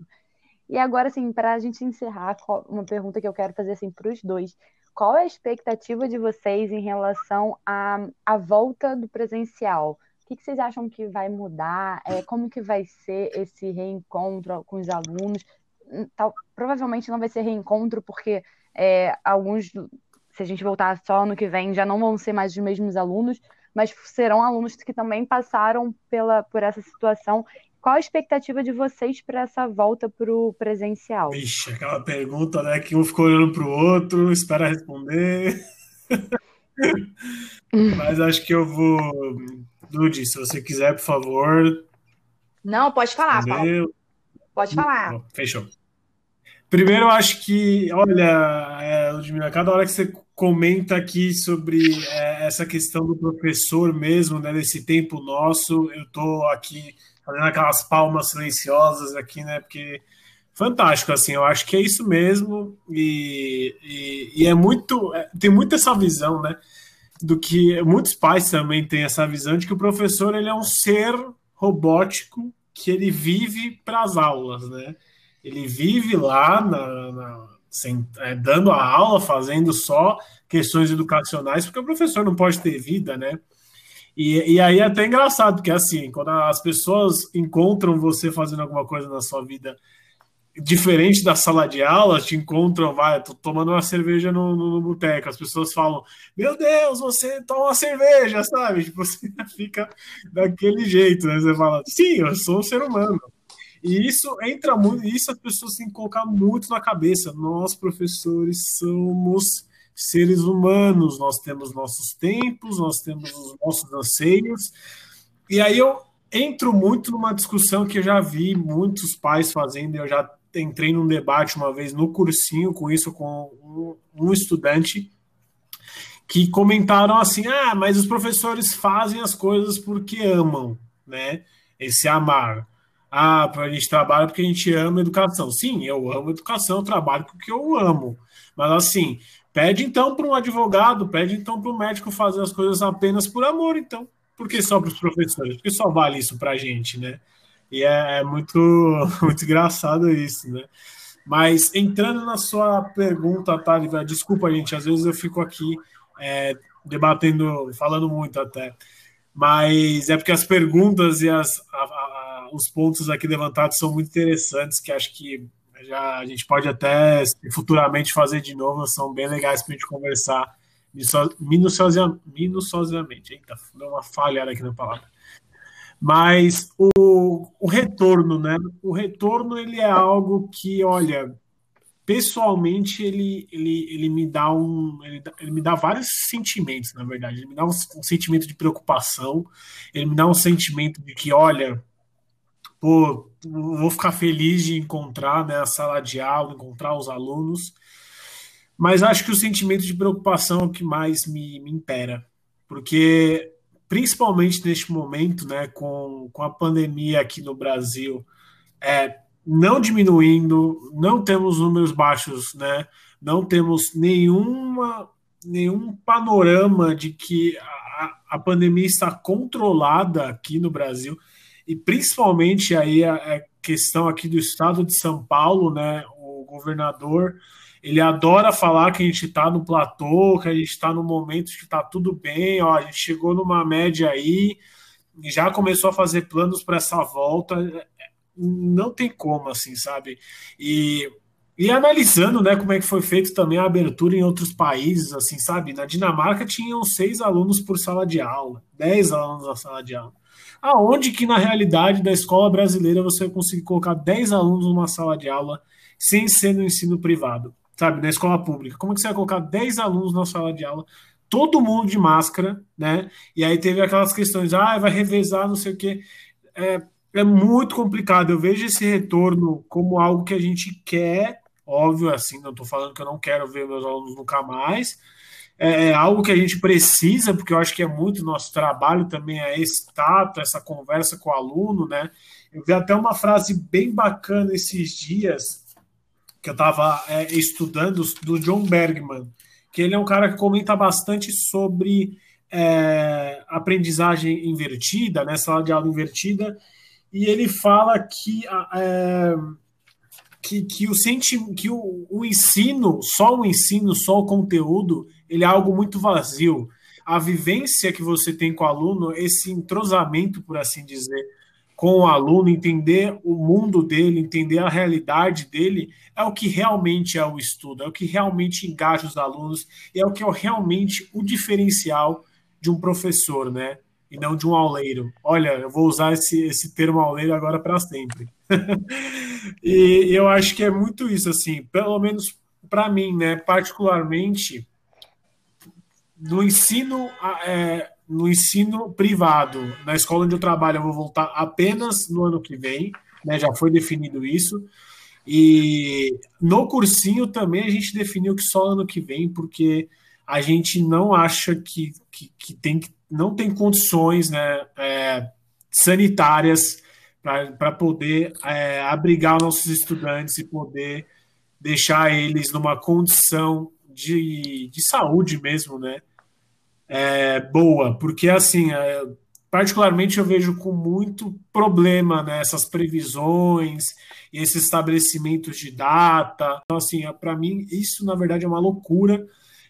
E agora, assim, para a gente encerrar, uma pergunta que eu quero fazer assim, para os dois. Qual é a expectativa de vocês em relação à, à volta do presencial? O que, que vocês acham que vai mudar? É, como que vai ser esse reencontro com os alunos? Hum, tal, provavelmente não vai ser reencontro, porque é, alguns se a gente voltar só ano que vem, já não vão ser mais os mesmos alunos, mas serão alunos que também passaram pela, por essa situação. Qual a expectativa de vocês para essa volta para o presencial? Vixe, aquela pergunta, né, que um ficou olhando para o outro, espera responder. mas acho que eu vou. Ludi, se você quiser, por favor. Não, pode falar, Paulo. Pode falar. Fechou. Primeiro, eu acho que, olha, é, Ludmila, cada hora que você comenta aqui sobre é, essa questão do professor mesmo, né, desse tempo nosso, eu estou aqui fazendo aquelas palmas silenciosas aqui, né, porque fantástico, assim, eu acho que é isso mesmo, e, e, e é muito, é, tem muito essa visão, né, do que muitos pais também têm essa visão de que o professor, ele é um ser robótico que ele vive para as aulas, né, ele vive lá na, na sem, é, dando a aula, fazendo só questões educacionais, porque o professor não pode ter vida, né? E, e aí é até engraçado, porque assim, quando as pessoas encontram você fazendo alguma coisa na sua vida diferente da sala de aula, te encontram, vai, tô tomando uma cerveja no, no, no boteco, as pessoas falam, meu Deus, você toma uma cerveja, sabe? Tipo, você fica daquele jeito, né? Você fala, sim, eu sou um ser humano. E isso entra muito, isso as pessoas têm que colocar muito na cabeça. Nós, professores, somos seres humanos, nós temos nossos tempos, nós temos os nossos anseios. E aí eu entro muito numa discussão que eu já vi muitos pais fazendo, eu já entrei num debate uma vez no cursinho com isso, com um, estudante, que comentaram assim: ah, mas os professores fazem as coisas porque amam, né? Esse amar. Ah, a gente trabalha porque a gente ama educação. Sim, eu amo educação, eu trabalho porque eu amo. Mas assim, pede então para um advogado, pede então para um médico fazer as coisas apenas por amor, então. Por que só para os professores? Por que só vale isso para a gente, né? E é, é, muito, muito engraçado isso, né? Mas entrando na sua pergunta, Thalita, desculpa, gente, às vezes eu fico aqui é, debatendo, falando muito até. Mas é porque as perguntas e as, a, a, os pontos aqui levantados são muito interessantes, que acho que já a gente pode até futuramente fazer de novo, são bem legais para a gente conversar minuciosamente. Eita, deu uma falhada aqui na palavra. Mas o, o retorno, né? O retorno ele é algo que, olha, pessoalmente ele, ele, ele me dá um ele, ele, me dá vários sentimentos na verdade ele me dá um, um, sentimento de preocupação ele me dá um sentimento de que olha pô vou ficar feliz de encontrar né, a sala de aula encontrar os alunos mas acho que o sentimento de preocupação é o que mais me, me impera porque principalmente neste momento né com, com a pandemia aqui no Brasil é não diminuindo, não temos números baixos, né? Não temos nenhuma, nenhum panorama de que a, a pandemia está controlada aqui no Brasil e principalmente aí a, a questão aqui do estado de São Paulo, né? O governador ele adora falar que a gente está no platô, que a gente está no momento que está tudo bem, ó, a gente chegou numa média aí, já começou a fazer planos para essa volta não tem como, assim, sabe? E, e analisando, né, como é que foi feito também a abertura em outros países, assim, sabe? Na Dinamarca tinham seis alunos por sala de aula, dez alunos na sala de aula. Aonde que na realidade da escola brasileira você conseguir colocar dez alunos numa sala de aula sem ser no ensino privado, sabe? Na escola pública. Como é que você vai colocar dez alunos na sala de aula? Todo mundo de máscara, né? E aí teve aquelas questões, ah, vai revezar, não sei o quê. É, é muito complicado. Eu vejo esse retorno como algo que a gente quer, óbvio, assim, não estou falando que eu não quero ver meus alunos nunca mais. É, é, algo que a gente precisa, porque eu acho que é muito nosso trabalho também, é esse tato, essa conversa com o aluno, né? Eu vi até uma frase bem bacana esses dias, que eu estava é, estudando, do John Bergman, que ele é um cara que comenta bastante sobre é, aprendizagem invertida, né, sala de aula invertida, e ele fala que, é, que, que, o, senti que o, o ensino, só o ensino, só o conteúdo, ele é algo muito vazio. A vivência que você tem com o aluno, esse entrosamento, por assim dizer, com o aluno, entender o mundo dele, entender a realidade dele, é o que realmente é o estudo, é o que realmente engaja os alunos, é o que é realmente o diferencial de um professor, né? e não de um auleiro. Olha, eu vou usar esse, esse termo auleiro agora para sempre. e eu acho que é muito isso, assim, pelo menos para mim, né, particularmente no ensino, é, no ensino privado, na escola onde eu trabalho, eu vou voltar apenas no ano que vem, né, já foi definido isso. E no cursinho também a gente definiu que só ano que vem, porque a gente não acha que, que, que tem não tem condições né, é, sanitárias para poder é, abrigar nossos estudantes e poder deixar eles numa condição de, de saúde mesmo, né? É, boa, porque assim, é, particularmente eu vejo com muito problema né, previsões e esses estabelecimentos de data. Então, assim, é, para mim, isso na verdade é uma loucura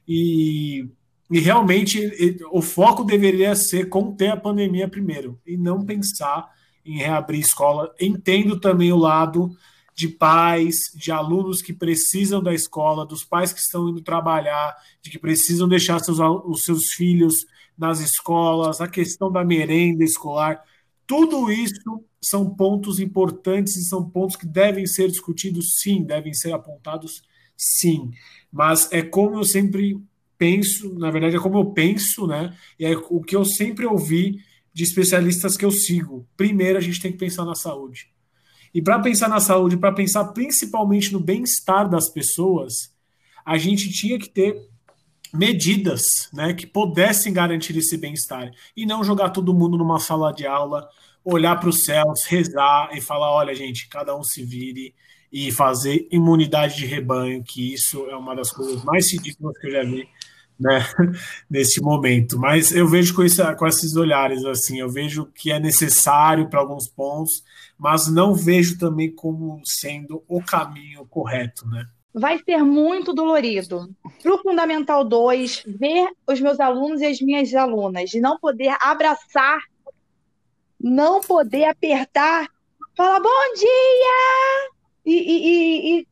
e e realmente o foco deveria ser conter a pandemia primeiro e não pensar em reabrir escola. Entendo também o lado de pais, de alunos que precisam da escola, dos pais que estão indo trabalhar, de que precisam deixar seus, os seus filhos nas escolas, a questão da merenda escolar. Tudo isso são pontos importantes e são pontos que devem ser discutidos, sim, devem ser apontados, sim. Mas é como eu sempre penso, na verdade é como eu penso, né? E é o que eu sempre ouvi de especialistas que eu sigo. Primeiro, a gente tem que pensar na saúde. E para pensar na saúde, para pensar principalmente no bem-estar das pessoas, a gente tinha que ter medidas né, que pudessem garantir esse bem-estar e não jogar todo mundo numa sala de aula olhar para os céus, rezar e falar: olha, gente, cada um se vire e fazer imunidade de rebanho, que isso é uma das coisas mais ridículas que eu já vi né, nesse momento. Mas eu vejo com, com esses olhares, assim, eu vejo que é necessário para alguns pontos, mas não vejo também como sendo o caminho correto, né? Vai ser muito dolorido. Para o Fundamental 2, ver os meus alunos e as minhas alunas, de não poder abraçar, não poder apertar, falar bom dia! E, e, e, tá,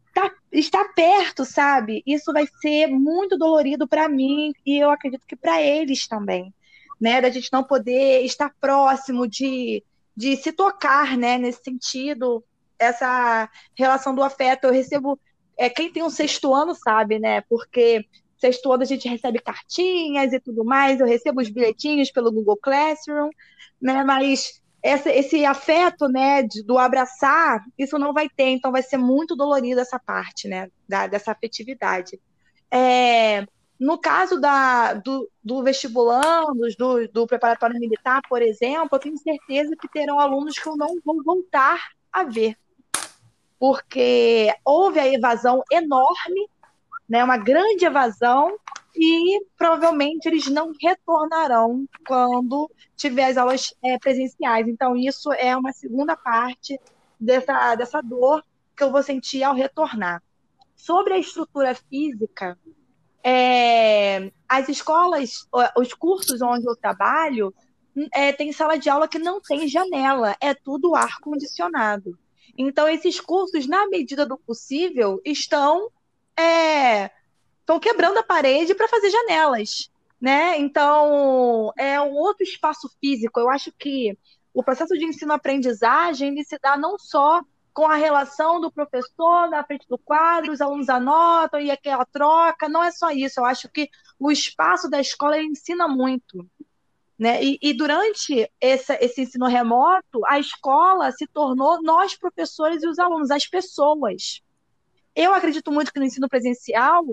estar perto, sabe? Isso vai ser muito dolorido para mim e eu acredito que para eles também, né? Da gente não poder estar próximo de, de se tocar, né? Nesse sentido, essa relação do afeto. Eu recebo, é, quem tem um sexto ano sabe, né? Porque sexto ano a gente recebe cartinhas e tudo mais, eu recebo os bilhetinhos pelo Google Classroom, né? Mas essa, esse afeto, né, de, do abraçar, isso não vai ter, então vai ser muito dolorido essa parte, né, da, dessa afetividade. É, no caso da, do, do vestibulandos, do, do preparatório militar, por exemplo, eu tenho certeza que terão alunos que eu não vou voltar a ver, porque houve a evasão enorme, né, uma grande evasão, e provavelmente eles não retornarão quando tiver as aulas é, presenciais. Então, isso é uma segunda parte dessa, dessa dor que eu vou sentir ao retornar. Sobre a estrutura física, é, as escolas, os cursos onde eu trabalho, é, tem sala de aula que não tem janela, é tudo ar condicionado. Então, esses cursos, na medida do possível, estão é, estão quebrando a parede para fazer janelas, né? Então, é um outro espaço físico. Eu acho que o processo de ensino-aprendizagem se dá não só com a relação do professor na frente do quadro, os alunos anotam e aquela troca, não é só isso. Eu acho que o espaço da escola ensina muito. Né? E, e durante esse, esse ensino remoto, a escola se tornou nós, professores e os alunos, as pessoas. Eu acredito muito que no ensino presencial,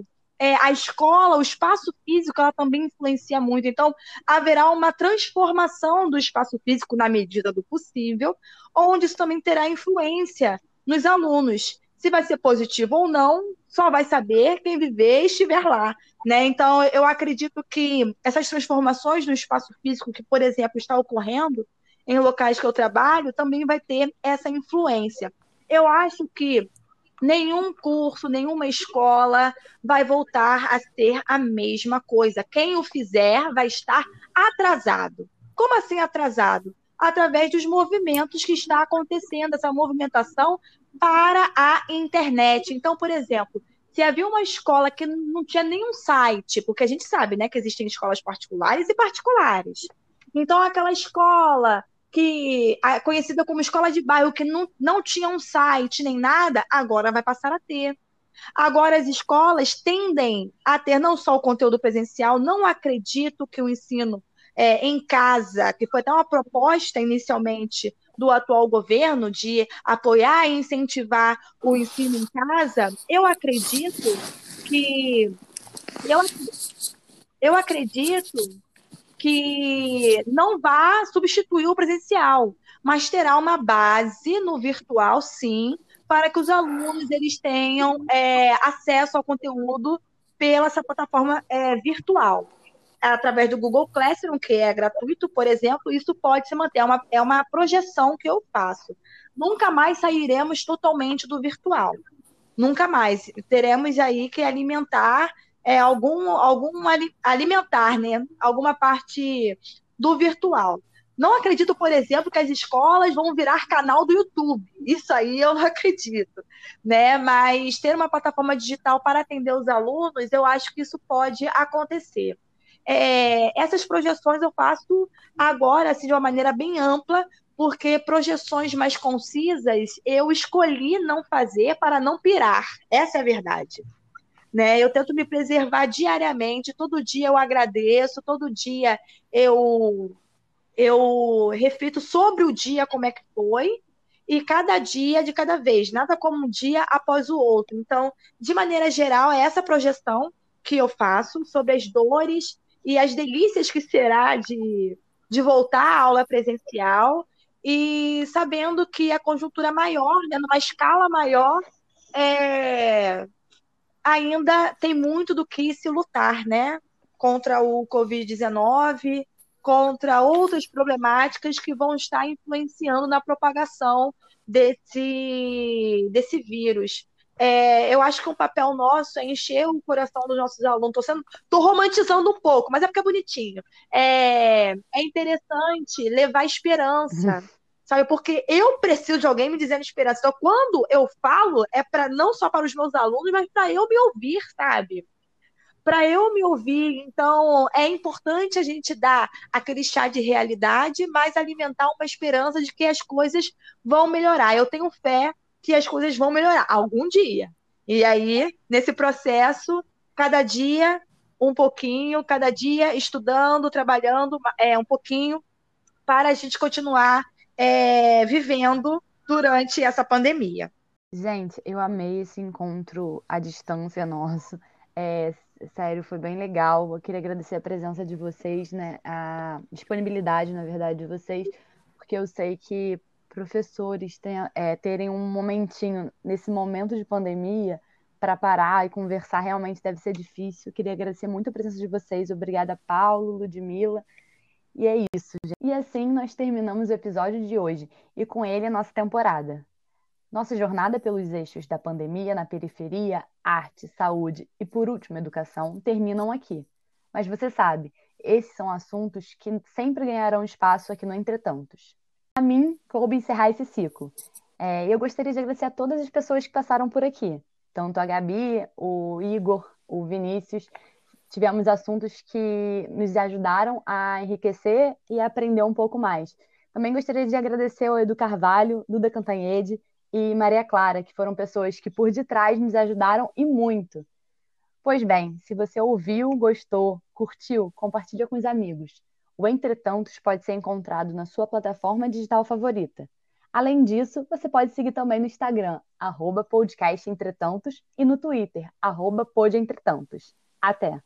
é, a escola, o espaço físico, ela também influencia muito. Então, haverá uma transformação do espaço físico na medida do possível, onde isso também terá influência nos alunos. Se vai ser positivo ou não, só vai saber quem viver e estiver lá. Né? Então, eu acredito que essas transformações no espaço físico, que, por exemplo, está ocorrendo em locais que eu trabalho, também vai ter essa influência. Eu acho que nenhum curso, nenhuma escola vai voltar a ser a mesma coisa. Quem o fizer vai estar atrasado. Como assim atrasado? Através dos movimentos que está acontecendo, essa movimentação para a internet. Então, por exemplo, se havia uma escola que não tinha nenhum site, porque a gente sabe, né, que existem escolas particulares e particulares. Então, aquela escola que conhecida como escola de bairro, que não, não tinha um site nem nada, agora vai passar a ter. Agora as escolas tendem a ter não só o conteúdo presencial, não acredito que o ensino é, em casa, que foi até uma proposta inicialmente do atual governo de apoiar e incentivar o ensino em casa, eu acredito que eu, eu acredito que não vá substituir o presencial, mas terá uma base no virtual, sim, para que os alunos eles tenham é, acesso ao conteúdo pela essa plataforma é, virtual. Através do Google Classroom, que é gratuito, por exemplo, isso pode se manter, é uma, é uma projeção que eu faço. Nunca mais sairemos totalmente do virtual. Nunca mais. Teremos aí que alimentar é, algum, algum alimentar, né? Alguma parte do virtual. Não acredito, por exemplo, que as escolas vão virar canal do YouTube. Isso aí eu não acredito, né? Mas ter uma plataforma digital para atender os alunos, eu acho que isso pode acontecer. É, essas projeções eu faço agora, assim, de uma maneira bem ampla, porque projeções mais concisas eu escolhi não fazer para não pirar. Essa é a verdade né? Eu tento me preservar diariamente, todo dia eu agradeço, todo dia eu eu reflito sobre o dia como é que foi e cada dia de cada vez, nada como um dia após o outro. Então, de maneira geral, é essa projeção que eu faço sobre as dores e as delícias que será de, de voltar à aula presencial e sabendo que a conjuntura maior, né, numa escala maior, é, ainda tem muito do que se lutar, né? Contra o Covid-19, contra outras problemáticas que vão estar influenciando na propagação desse, desse vírus. É, eu acho que um papel nosso é encher o coração dos nossos alunos. Tô, sendo, tô romantizando um pouco, mas é porque é bonitinho. É, é interessante levar esperança. Sabe, porque eu preciso de alguém me dizendo esperança. Então, quando eu falo, é para não só para os meus alunos, mas para eu me ouvir, sabe? Para eu me ouvir. Então, é importante a gente dar aquele chá de realidade, mas alimentar uma esperança de que as coisas vão melhorar. Eu tenho fé que as coisas vão melhorar algum dia. E aí, nesse processo, cada dia um pouquinho, cada dia estudando, trabalhando é, um pouquinho, para a gente continuar é, vivendo durante essa pandemia. Gente, eu amei esse encontro à distância nosso. É, sério, foi bem legal. Eu queria agradecer a presença de vocês, né? A disponibilidade, na verdade, de vocês, porque eu sei que professores é, terem um momentinho nesse momento de pandemia para parar e conversar realmente deve ser difícil. Queria agradecer muito a presença de vocês. Obrigada, Paulo, Ludmila. E é isso, gente. E assim nós terminamos o episódio de hoje e com ele a nossa temporada. Nossa jornada pelos eixos da pandemia na periferia, arte, saúde e, por último, educação terminam aqui. Mas você sabe, esses são assuntos que sempre ganharão espaço aqui no Entretantos. A mim, coube encerrar esse ciclo. É, eu gostaria de agradecer a todas as pessoas que passaram por aqui, tanto a Gabi, o Igor, o Vinícius tivemos assuntos que nos ajudaram a enriquecer e aprender um pouco mais. Também gostaria de agradecer ao Edu Carvalho, Duda Cantanhede e Maria Clara, que foram pessoas que por detrás nos ajudaram e muito. Pois bem, se você ouviu, gostou, curtiu, compartilha com os amigos. O Entretantos pode ser encontrado na sua plataforma digital favorita. Além disso, você pode seguir também no Instagram, arroba podcastentretantos, e no Twitter, arroba podentretantos. Até!